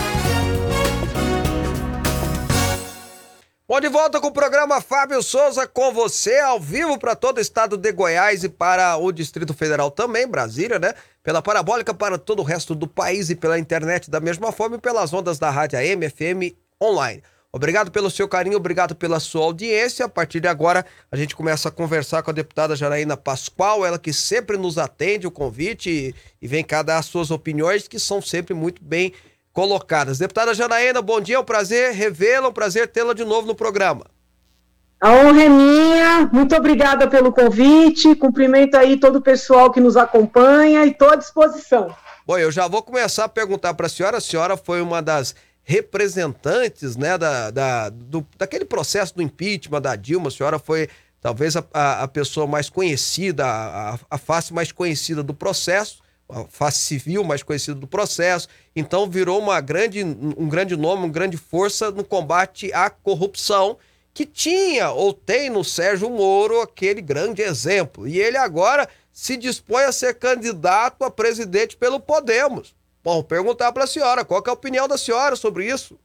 Bom, de volta com o programa Fábio Souza com você, ao vivo para todo o estado de Goiás e para o Distrito Federal também, Brasília, né? Pela parabólica para todo o resto do país e pela internet da mesma forma e pelas ondas da Rádio AM, FM, online. Obrigado pelo seu carinho, obrigado pela sua audiência. A partir de agora, a gente começa a conversar com a deputada Janaína Pascoal, ela que sempre nos atende o convite e, e vem cá dar as suas opiniões, que são sempre muito bem colocadas. Deputada Janaína, bom dia, é um prazer revê-la, é um prazer tê-la de novo no programa. A honra é minha, muito obrigada pelo convite, cumprimento aí todo o pessoal que nos acompanha e estou à disposição. Bom, eu já vou começar a perguntar para a senhora, a senhora foi uma das representantes, né, da, da, do, daquele processo do impeachment da Dilma, a senhora foi talvez a, a, a pessoa mais conhecida, a, a face mais conhecida do processo, a face civil mais conhecida do processo, então virou uma grande, um grande nome, uma grande força no combate à corrupção, que tinha ou tem no Sérgio Moro aquele grande exemplo. E ele agora se dispõe a ser candidato a presidente pelo Podemos. Bom, perguntar para a senhora, qual é a opinião da senhora sobre isso?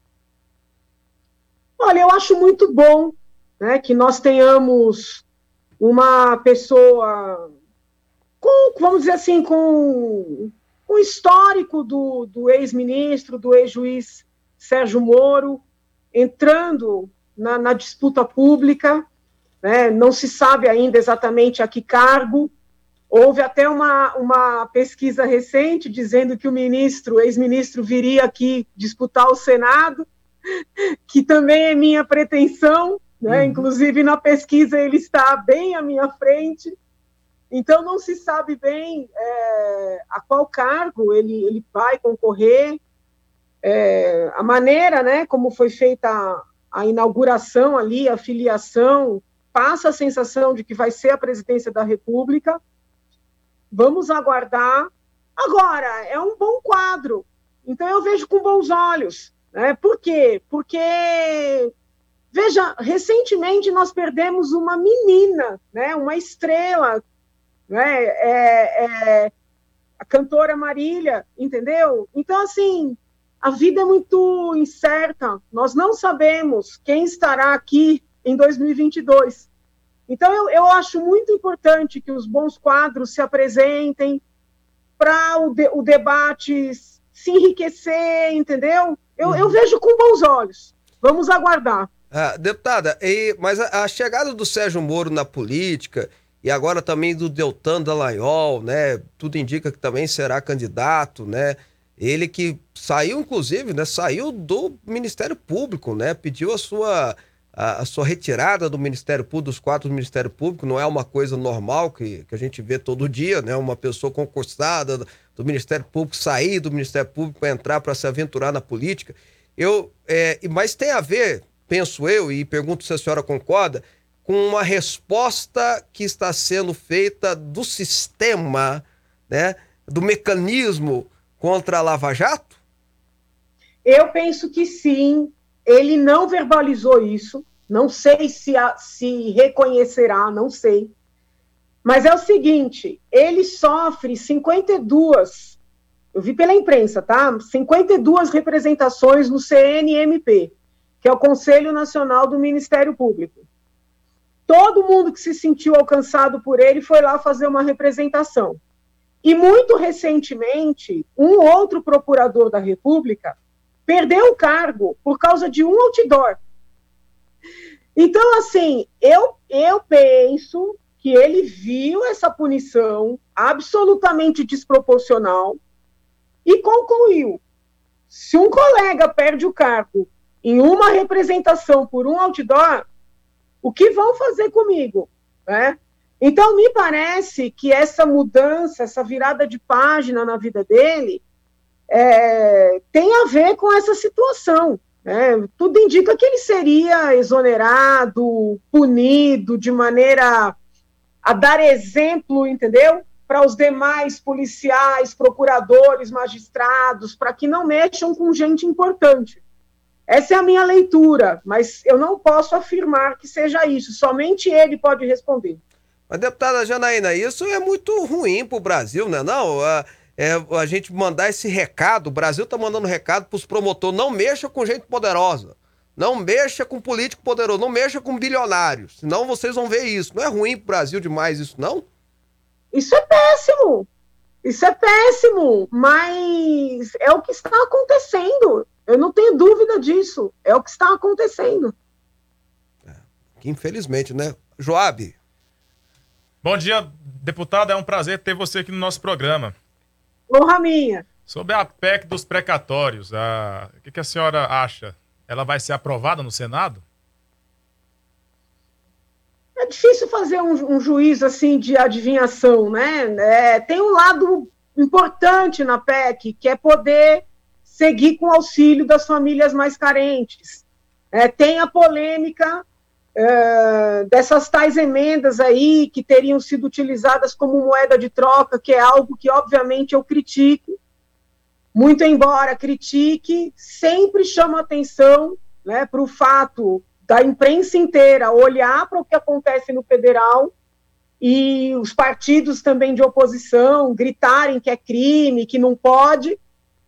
Olha, eu acho muito bom né, que nós tenhamos uma pessoa com, vamos dizer assim, com o histórico do, do ex-ministro, do ex-juiz Sérgio Moro, entrando na, na disputa pública, né, não se sabe ainda exatamente a que cargo. Houve até uma, uma pesquisa recente dizendo que o ministro, ex-ministro, viria aqui disputar o Senado, que também é minha pretensão, né? Uhum. Inclusive na pesquisa ele está bem à minha frente. Então, não se sabe bem é, a qual cargo ele, ele vai concorrer, é, a maneira né, como foi feita a, a, inauguração ali, a filiação, passa a sensação de que vai ser a presidência da República. Vamos aguardar. Agora, é um bom quadro, então eu vejo com bons olhos. Né? Por quê? Porque Veja, recentemente nós perdemos uma menina, né, uma estrela né? É, é, a cantora Marília, entendeu? Então, assim, a vida é muito incerta, nós não sabemos quem estará aqui em 2022. Então, eu, eu acho muito importante que os bons quadros se apresentem para o, de, o debate se enriquecer, entendeu? Eu, eu uhum. vejo com bons olhos. Vamos aguardar. Ah, deputada, e, mas a, a, chegada do Sérgio Moro na política e agora também do Deltan Dallagnol, né? Tudo indica que também será candidato, né? Ele que saiu, inclusive, né? Saiu do Ministério Público, né? Pediu a sua, a, a sua retirada do Ministério Público, dos quatro do Ministério Público. Não é uma coisa normal que, que a gente vê todo dia, né? Uma pessoa concursada do Ministério Público sair do Ministério Público para entrar para se aventurar na política. Eu, é, mas tem a ver, penso eu, e pergunto se a senhora concorda, com uma resposta que está sendo feita do sistema, né, do mecanismo contra a Lava Jato? Eu penso que sim. Ele não verbalizou isso. Não sei se, a, se reconhecerá, não sei. Mas é o seguinte: ele sofre 52, eu vi pela imprensa, tá? 52 representações no CNMP, que é o Conselho Nacional do Ministério Público todo mundo que se sentiu alcançado por ele foi lá fazer uma representação. E muito recentemente, um outro procurador da República perdeu o cargo por causa de um outdoor. Então, assim, eu, eu penso que ele viu essa punição absolutamente desproporcional e concluiu: se um colega perde o cargo em uma representação por um outdoor, o que vão fazer comigo? Né? Então, me parece que essa mudança, essa virada de página na vida dele, é, tem a ver com essa situação. Né? Tudo indica que ele seria exonerado, punido de maneira a dar exemplo, entendeu? Para os demais policiais, procuradores, magistrados, para que não mexam com gente importante. Essa é a minha leitura, mas eu não posso afirmar que seja isso. Somente ele pode responder. Mas, deputada Janaína, isso é muito ruim pro Brasil, né? Não, a, é, a gente mandar esse recado, o Brasil tá mandando recado pros promotores, não mexa com gente poderosa. Não mexa com político poderoso, não mexa com bilionários. Senão vocês vão ver isso. Não é ruim pro Brasil demais isso, não? Isso é péssimo. Isso é péssimo, mas é o que está acontecendo. Eu não tenho dúvida disso. É o que está acontecendo. É, infelizmente, né? Joab. Bom dia, deputada. É um prazer ter você aqui no nosso programa. Honra minha. Sobre a PEC dos precatórios, a... o que, que a senhora acha? Ela vai ser aprovada no Senado? É difícil fazer um, um juízo assim de adivinhação, né? É, tem um lado importante na PEC, que é poder seguir com auxílio das famílias mais carentes. É, tem a polêmica é, dessas tais emendas aí que teriam sido utilizadas como moeda de troca, que é algo que, obviamente, eu critico. Muito embora critique, sempre chama atenção né, para o fato da imprensa inteira olhar para o que acontece no federal e os partidos também de oposição gritarem que é crime, que não pode,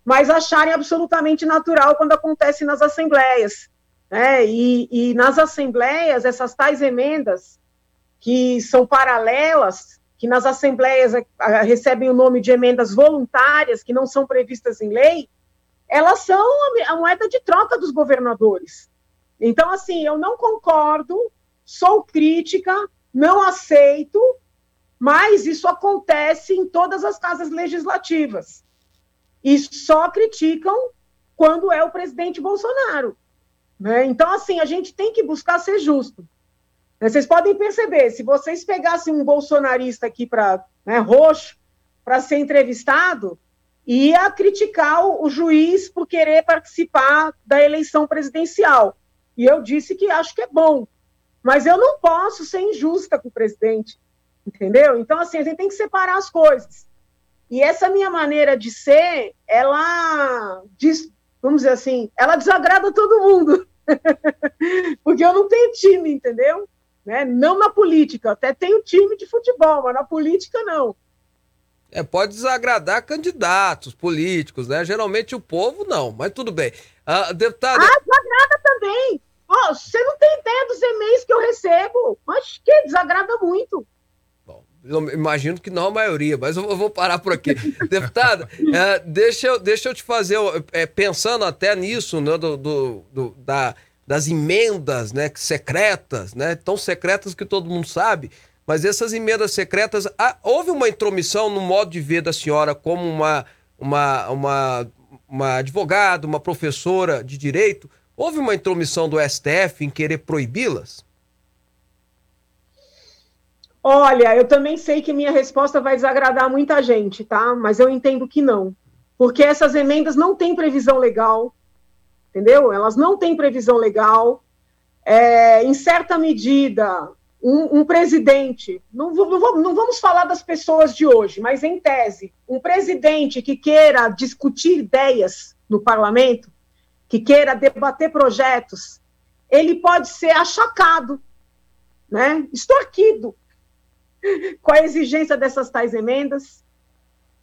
mas acharem absolutamente natural quando acontece nas assembleias. Né? E, e nas assembleias, essas tais emendas que são paralelas, que nas assembleias eh, recebem o nome de emendas voluntárias, que não são previstas em lei, elas são a moeda de troca dos governadores. Então, assim, eu não concordo, sou crítica, não aceito, mas isso acontece em todas as casas legislativas. E só criticam quando é o presidente Bolsonaro. Né? Então, assim, a gente tem que buscar ser justo. Né? Vocês podem perceber, se vocês pegassem um bolsonarista aqui para né, roxo para ser entrevistado, ia criticar o, o juiz por querer participar da eleição presidencial. E eu disse que acho que é bom. Mas eu não posso ser injusta com o presidente. Entendeu? Então, assim, a gente tem que separar as coisas. E essa minha maneira de ser, ela diz, vamos dizer assim, ela desagrada todo mundo. Porque eu não tenho time, entendeu? Né? Não na política, até tenho time de futebol, mas na política não. É, pode desagradar candidatos políticos, né? Geralmente o povo não, mas tudo bem. Ah, deputada. Ah, desagrada também. Oh, você não tem ideia dos e-mails que eu recebo. Mas que desagrada muito. Imagino que não a maioria, mas eu vou parar por aqui. Deputada, é, deixa, eu, deixa eu te fazer, é, pensando até nisso, né, do, do, do, da, das emendas né, secretas, né, tão secretas que todo mundo sabe, mas essas emendas secretas, ah, houve uma intromissão no modo de ver da senhora como uma, uma, uma, uma advogada, uma professora de direito, houve uma intromissão do STF em querer proibi-las? Olha, eu também sei que minha resposta vai desagradar muita gente, tá? Mas eu entendo que não. Porque essas emendas não têm previsão legal, entendeu? Elas não têm previsão legal. É, em certa medida, um, um presidente, não, não, não vamos falar das pessoas de hoje, mas em tese, um presidente que queira discutir ideias no parlamento, que queira debater projetos, ele pode ser achacado, né, extorquido com a exigência dessas tais emendas,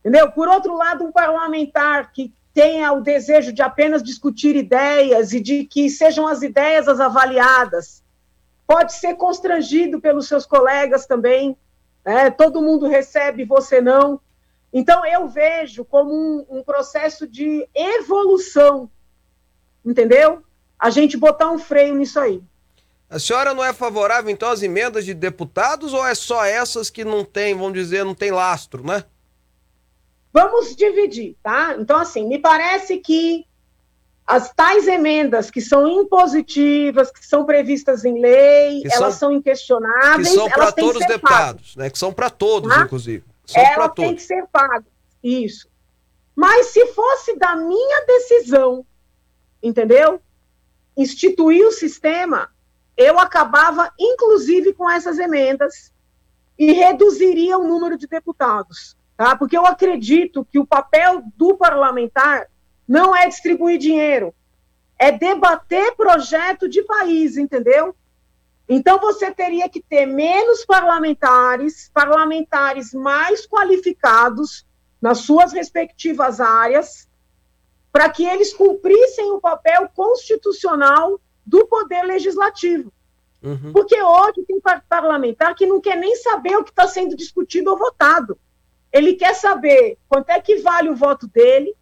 entendeu? Por outro lado, um parlamentar que tenha o desejo de apenas discutir ideias e de que sejam as ideias as avaliadas, pode ser constrangido pelos seus colegas também, né? todo mundo recebe, você não. Então, eu vejo como um, um, processo de evolução, entendeu? A gente botar um freio nisso aí. A senhora não é favorável, então, às emendas de deputados ou é só essas que não tem, vamos dizer, não tem lastro, né? Vamos dividir, tá? Então, assim, me parece que as tais emendas que são impositivas, que são previstas em lei, que elas são, são inquestionáveis. Que são para todos os deputados, né? Que são para todos, tá? inclusive. São elas têm que ser pagas. Isso. Mas se fosse da minha decisão, entendeu? Instituir o sistema, eu acabava, inclusive, com essas emendas e reduziria o número de deputados, tá? Porque eu acredito que o papel do parlamentar não é distribuir dinheiro, é debater projeto de país, entendeu? Então você teria que ter menos parlamentares, parlamentares mais qualificados nas suas respectivas áreas, para que eles cumprissem o papel constitucional do poder legislativo. Uhum. Porque hoje tem parlamentar que não quer nem saber o que está sendo discutido ou votado. Ele quer saber quanto é que vale o voto dele,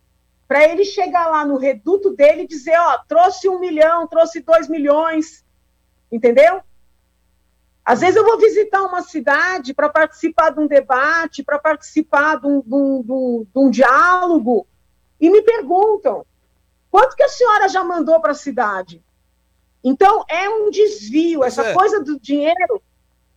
para ele chegar lá no reduto dele e dizer, ó, trouxe um milhão, trouxe dois milhões, entendeu? Às vezes eu vou visitar uma cidade para participar de um debate, para participar de um, de, um, de um, diálogo, e me perguntam, quanto que a senhora já mandou para a cidade? Então, é um desvio, essa é. coisa do dinheiro.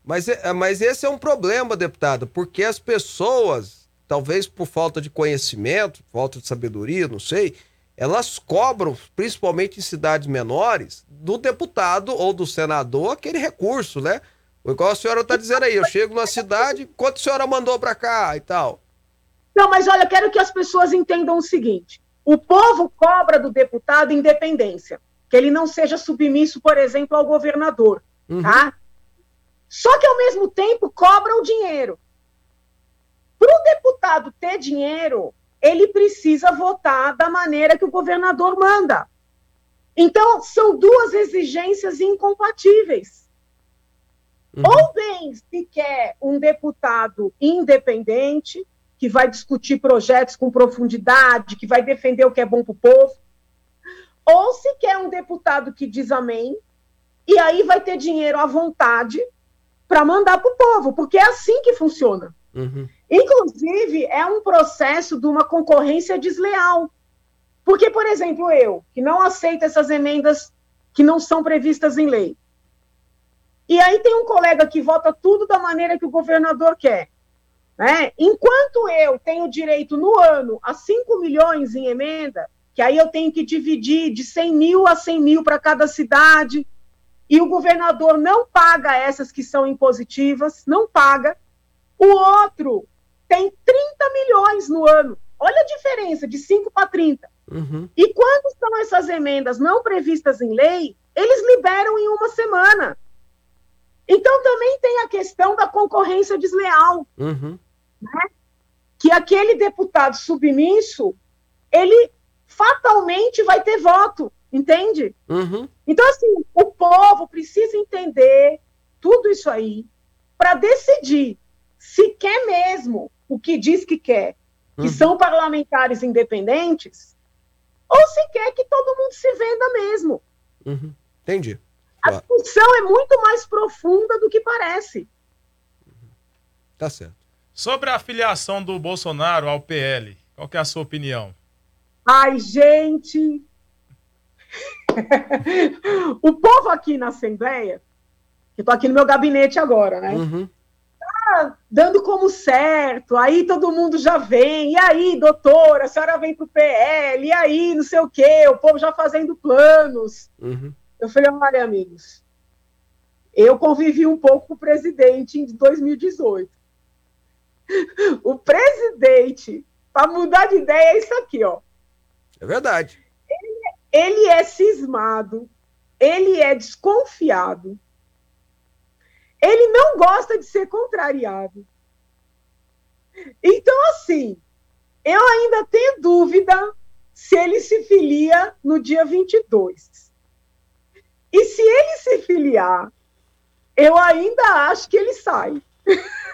Mas, é, mas esse é um problema, deputado, porque as pessoas, talvez por falta de conhecimento, falta de sabedoria, não sei, elas cobram, principalmente em cidades menores, do deputado ou do senador aquele recurso, né? Igual a senhora está dizendo aí, eu chego na cidade, quanto a senhora mandou para cá e tal? Não, mas olha, quero que as pessoas entendam o seguinte: o povo cobra do deputado independência que ele não seja submisso, por exemplo, ao governador, uhum. tá? Só que, ao mesmo tempo, cobra o dinheiro. Para o deputado ter dinheiro, ele precisa votar da maneira que o governador manda. Então, são duas exigências incompatíveis. Uhum. Ou bem se quer um deputado independente, que vai discutir projetos com profundidade, que vai defender o que é bom para o povo, ou se quer um deputado que diz amém, e aí vai ter dinheiro à vontade para mandar para o povo, porque é assim que funciona. Uhum. Inclusive, é um processo de uma concorrência desleal. Porque, por exemplo, eu, que não aceito essas emendas que não são previstas em lei, e aí tem um colega que vota tudo da maneira que o governador quer. Né? Enquanto eu tenho direito no ano a 5 milhões em emenda, que aí eu tenho que dividir de 100 mil a 100 mil para cada cidade, e o governador não paga essas que são impositivas, não paga. O outro tem 30 milhões no ano. Olha a diferença, de 5 para 30. Uhum. E quando são essas emendas não previstas em lei, eles liberam em uma semana. Então também tem a questão da concorrência desleal. Uhum. Né? Que aquele deputado submisso, ele fatalmente vai ter voto, entende? Uhum. Então, assim, o povo precisa entender tudo isso aí para decidir se quer mesmo o que diz que quer, que uhum. são parlamentares independentes, ou se quer que todo mundo se venda mesmo. Uhum. Entendi. A discussão é muito mais profunda do que parece. Tá certo. Sobre a filiação do Bolsonaro ao PL, qual é a sua opinião? Ai, gente! o povo aqui na Assembleia, que estou aqui no meu gabinete agora, né? Uhum. Tá dando como certo, aí todo mundo já vem, e aí, doutora, a senhora vem para o PL, e aí, não sei o quê, o povo já fazendo planos. Uhum. Eu falei, olha, amigos, eu convivi um pouco com o presidente em 2018. O presidente, para mudar de ideia, é isso aqui, ó. É verdade. Ele, ele é cismado, ele é desconfiado, ele não gosta de ser contrariado. Então, assim, eu ainda tenho dúvida se ele se filia no dia 22. E se ele se filiar, eu ainda acho que ele sai.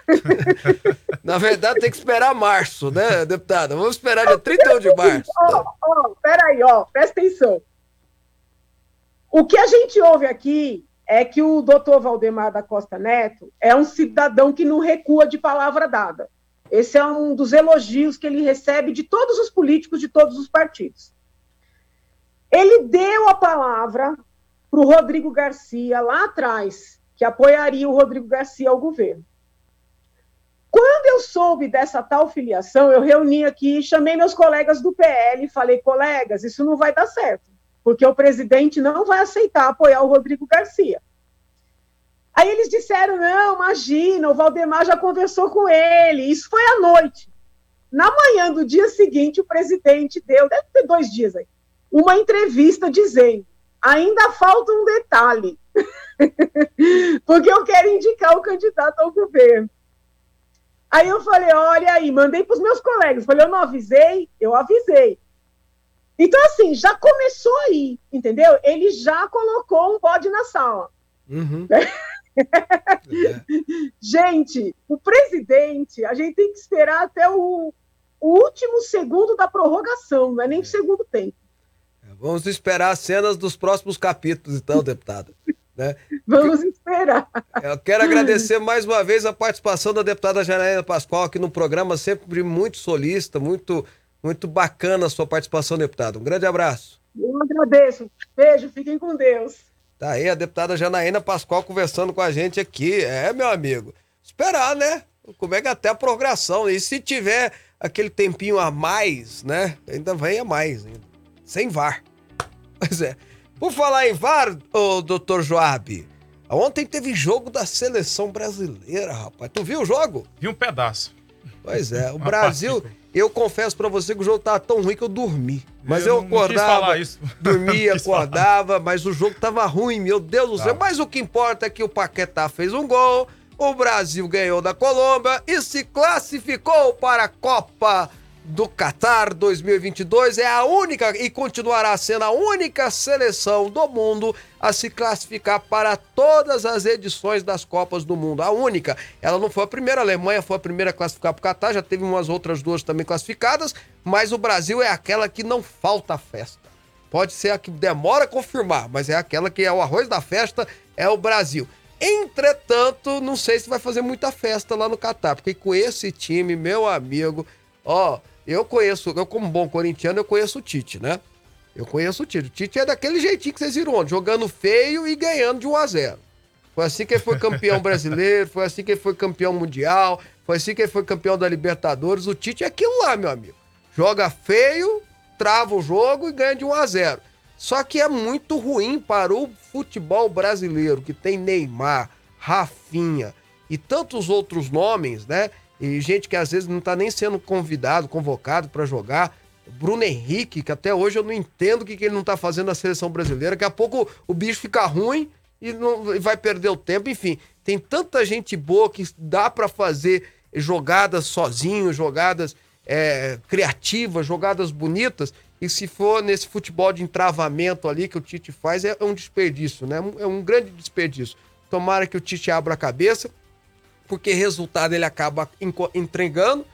Na verdade, tem que esperar março, né, deputada? Vamos esperar dia 31 de março. Ó, ó, peraí, ó, presta atenção. O que a gente ouve aqui é que o doutor Valdemar da Costa Neto é um cidadão que não recua de palavra dada. Esse é um dos elogios que ele recebe de todos os políticos de todos os partidos. Ele deu a palavra para o Rodrigo Garcia lá atrás, que apoiaria o Rodrigo Garcia ao governo. Quando eu soube dessa tal filiação, eu reuni aqui, chamei meus colegas do PL e falei, colegas, isso não vai dar certo, porque o presidente não vai aceitar apoiar o Rodrigo Garcia. Aí eles disseram, não, imagina, o Valdemar já conversou com ele, isso foi à noite. Na manhã do dia seguinte, o presidente deu, deve ter dois dias aí, uma entrevista dizendo, ainda falta um detalhe, Porque eu quero indicar o candidato ao governo. Aí eu falei, olha aí, mandei para os meus colegas. Falei, eu não avisei? Eu avisei. Então, assim, já começou aí, entendeu? Ele já colocou um bode na sala. Uhum. É. Gente, o presidente, a gente tem que esperar até o, o último segundo da prorrogação, não é nem o segundo tempo. É, vamos esperar as cenas dos próximos capítulos, então, deputada. Né? Vamos esperar. Eu quero agradecer mais uma vez a participação da deputada Janaína Pascoal aqui no programa, sempre muito solista, muito, muito bacana a sua participação, deputada. Um grande abraço. Eu agradeço. Beijo, fiquem com Deus. Tá aí a deputada Janaína Pascoal conversando com a gente aqui. É, meu amigo. Esperar, né? Como é que até a progressão. E se tiver aquele tempinho a mais, né? Ainda venha mais ainda. Sem VAR. Pois é. Por falar em VAR, ô doutor Joab, ontem teve jogo da seleção brasileira, rapaz. Tu viu o jogo? Vi um pedaço. Pois é, o Brasil, eu confesso para você que o jogo tava tão ruim que eu dormi. Mas eu eu, acordava, dormia, quis falar. acordava, mas o jogo tava ruim, meu Deus do céu. Tava. Mas o que importa é que o Paquetá fez um gol, o Brasil ganhou da Colômbia e se classificou para a Copa do Catar 2022. É a única e continuará sendo a única seleção do mundo a se classificar para todas as edições das Copas do Mundo. A única. Ela não foi a primeira, a Alemanha foi a primeira a classificar para o Catar, já teve umas outras duas também classificadas, mas o Brasil é aquela que não falta festa. Pode ser a que demora a confirmar, mas é aquela que é o arroz da festa, é o Brasil. Entretanto, não sei se vai fazer muita festa lá no Catar, porque com esse time, meu amigo, ó, eu conheço, eu como bom corintiano, eu conheço o Tite, né? Eu conheço o Tite. O Tite é daquele jeitinho que vocês viram ontem, jogando feio e ganhando de 1 a 0 Foi assim que ele foi campeão brasileiro, foi assim que ele foi campeão mundial, foi assim que ele foi campeão da Libertadores. O Tite é aquilo lá, meu amigo. Joga feio, trava o jogo e ganha de 1 a 0 Só que é muito ruim para o futebol brasileiro, que tem Neymar, Rafinha e tantos outros nomes, né? E gente que às vezes não tá nem sendo convidado, convocado para jogar. Bruno Henrique, que até hoje eu não entendo o que, que ele não tá fazendo na seleção brasileira. Daqui a pouco o bicho fica ruim e, não, e vai perder o tempo. Enfim, tem tanta gente boa que dá para fazer jogadas sozinho, jogadas é, criativas, jogadas bonitas. E se for nesse futebol de entravamento ali que o Tite faz, é um desperdício, né? É um grande desperdício. Tomara que o Tite abra a cabeça, porque resultado ele acaba entregando.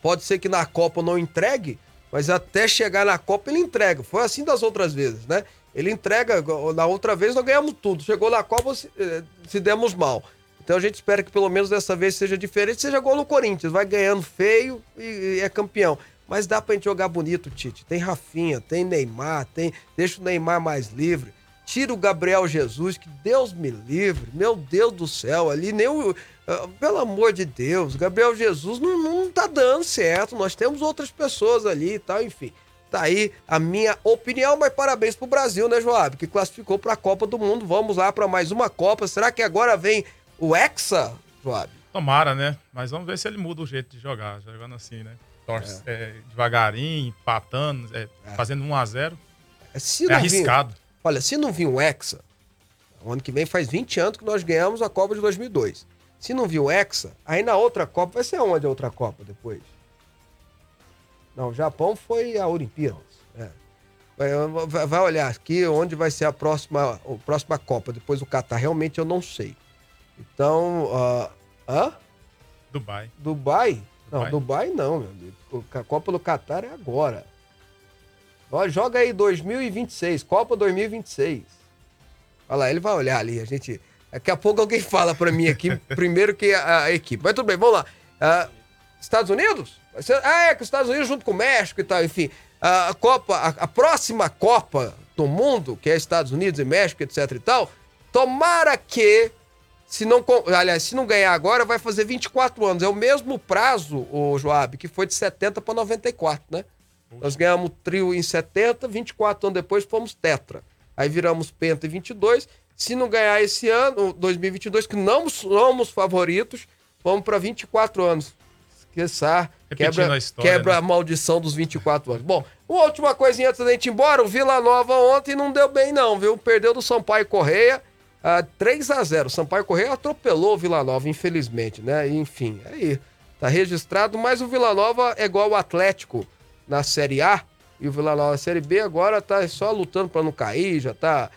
Pode ser que na Copa não entregue, mas até chegar na Copa ele entrega. Foi assim das outras vezes, né? Ele entrega, na outra vez nós ganhamos tudo. Chegou na Copa, se, eh, se demos mal. Então a gente espera que pelo menos dessa vez seja diferente, seja gol no Corinthians. Vai ganhando feio e, e é campeão. Mas dá pra gente jogar bonito, Tite. Tem Rafinha, tem Neymar, tem. Deixa o Neymar mais livre. Tira o Gabriel Jesus, que Deus me livre. Meu Deus do céu, ali nem o. ah, pelo amor de Deus, Gabriel Jesus não, não tá dando certo. Nós temos outras pessoas ali e tal, enfim. Tá aí a minha opinião, mas parabéns pro Brasil, né, Joab? Que classificou pra Copa do Mundo. Vamos lá pra mais uma Copa. Será que agora vem o Hexa, Joab? Tomara, né? Mas vamos ver se ele muda o jeito de jogar, jogando assim, né? Torce é, devagarinho, empatando, é, fazendo 1 a 0 Se É vir- arriscado. olha, se não vir um Hexa, o ano que vem faz 20 anos que nós ganhamos a Copa de 2002. Se não vir o Hexa, aí na outra Copa, vai ser onde a outra Copa depois? Não, o Japão foi a Olimpíadas. é. Vai, vai- olhar aqui onde vai ser a próxima, a próxima Copa, depois do Catar. Realmente eu não sei. Então, ah, hã? Dubai. Dubai? Não, Dubai. Dubai não, meu amigo. A Copa do Catar é agora. Ó, joga aí 2026, Copa 2026. Olha lá, ele vai olhar ali, a gente... Daqui a pouco alguém fala pra mim aqui, primeiro que a, a equipe. Mas tudo bem, vamos lá. Ah, Estados Unidos? Ah, é, que os Estados Unidos junto com o México e tal, enfim. A, a Copa, a, a próxima Copa do Mundo, que é Estados Unidos e México, etc e tal, tomara que se não, aliás, se não ganhar agora, vai fazer 24 anos. É o mesmo prazo, o Joab, que foi de 70 para 94, né? Nós ganhamos trio em 70, 24 anos depois fomos tetra. Aí viramos penta em 22. Se não ganhar esse ano, 2022, que não somos favoritos, vamos para 24 anos. Esqueçar. Repetindo Quebra, a história, quebra né? a maldição dos 24 anos. Bom, uma última coisinha antes da gente ir embora. O Vila Nova ontem não deu bem, não, viu? Perdeu do Sampaio Correia. Ah, 3 a 0 Sampaio Correia atropelou o Vila Nova, infelizmente, né? Enfim, aí tá registrado, mas o Vila Nova é igual o Atlético na Série A e o Vila Nova na Série B agora tá só lutando para não cair, já tá.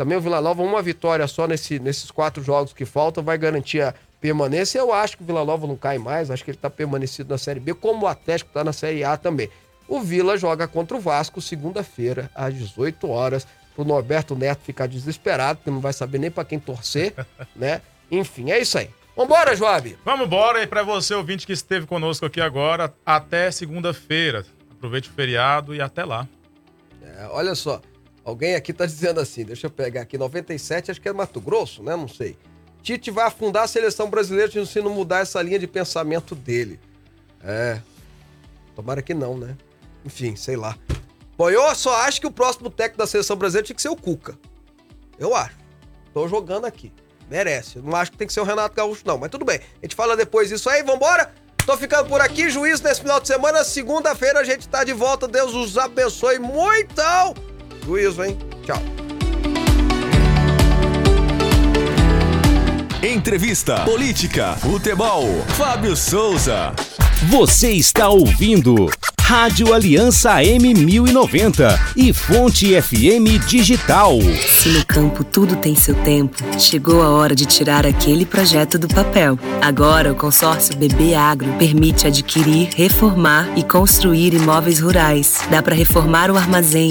Também o Vila Nova, uma vitória só nesse, nesses quatro jogos que faltam, vai garantir a permanência. Eu acho que o Vila Nova não cai mais, acho que ele tá permanecido na Série B, como o Atlético tá na Série A também. O Vila joga contra o Vasco segunda-feira, às 18 horas pro Norberto Neto ficar desesperado, porque não vai saber nem para quem torcer, né? Enfim, é isso aí. Vambora, Joab! Vamos embora e para você, ouvinte que esteve conosco aqui agora, até segunda-feira. Aproveite o feriado e até lá. É, olha só, alguém aqui tá dizendo assim, deixa eu pegar aqui, 97, acho que é Mato Grosso, né? Não sei. Tite vai afundar a seleção brasileira se não mudar essa linha de pensamento dele. É. Tomara que não, né? Enfim, sei lá. Bom, eu só acho que o próximo técnico da seleção brasileira tinha que ser o Cuca. Eu acho. Tô jogando aqui. Merece. Não acho que tem que ser o Renato Gaúcho, não. Mas tudo bem. A gente fala depois disso aí. Vambora? Tô ficando por aqui. Juiz nesse final de semana. Segunda-feira a gente tá de volta. Deus os abençoe muito. Juízo, hein? Tchau. Entrevista, política, futebol. Fábio Souza. Você está ouvindo Rádio Aliança M1090 e Fonte FM Digital. Se no campo tudo tem seu tempo, chegou a hora de tirar aquele projeto do papel. Agora, o consórcio BB Agro permite adquirir, reformar e construir imóveis rurais. Dá para reformar o armazém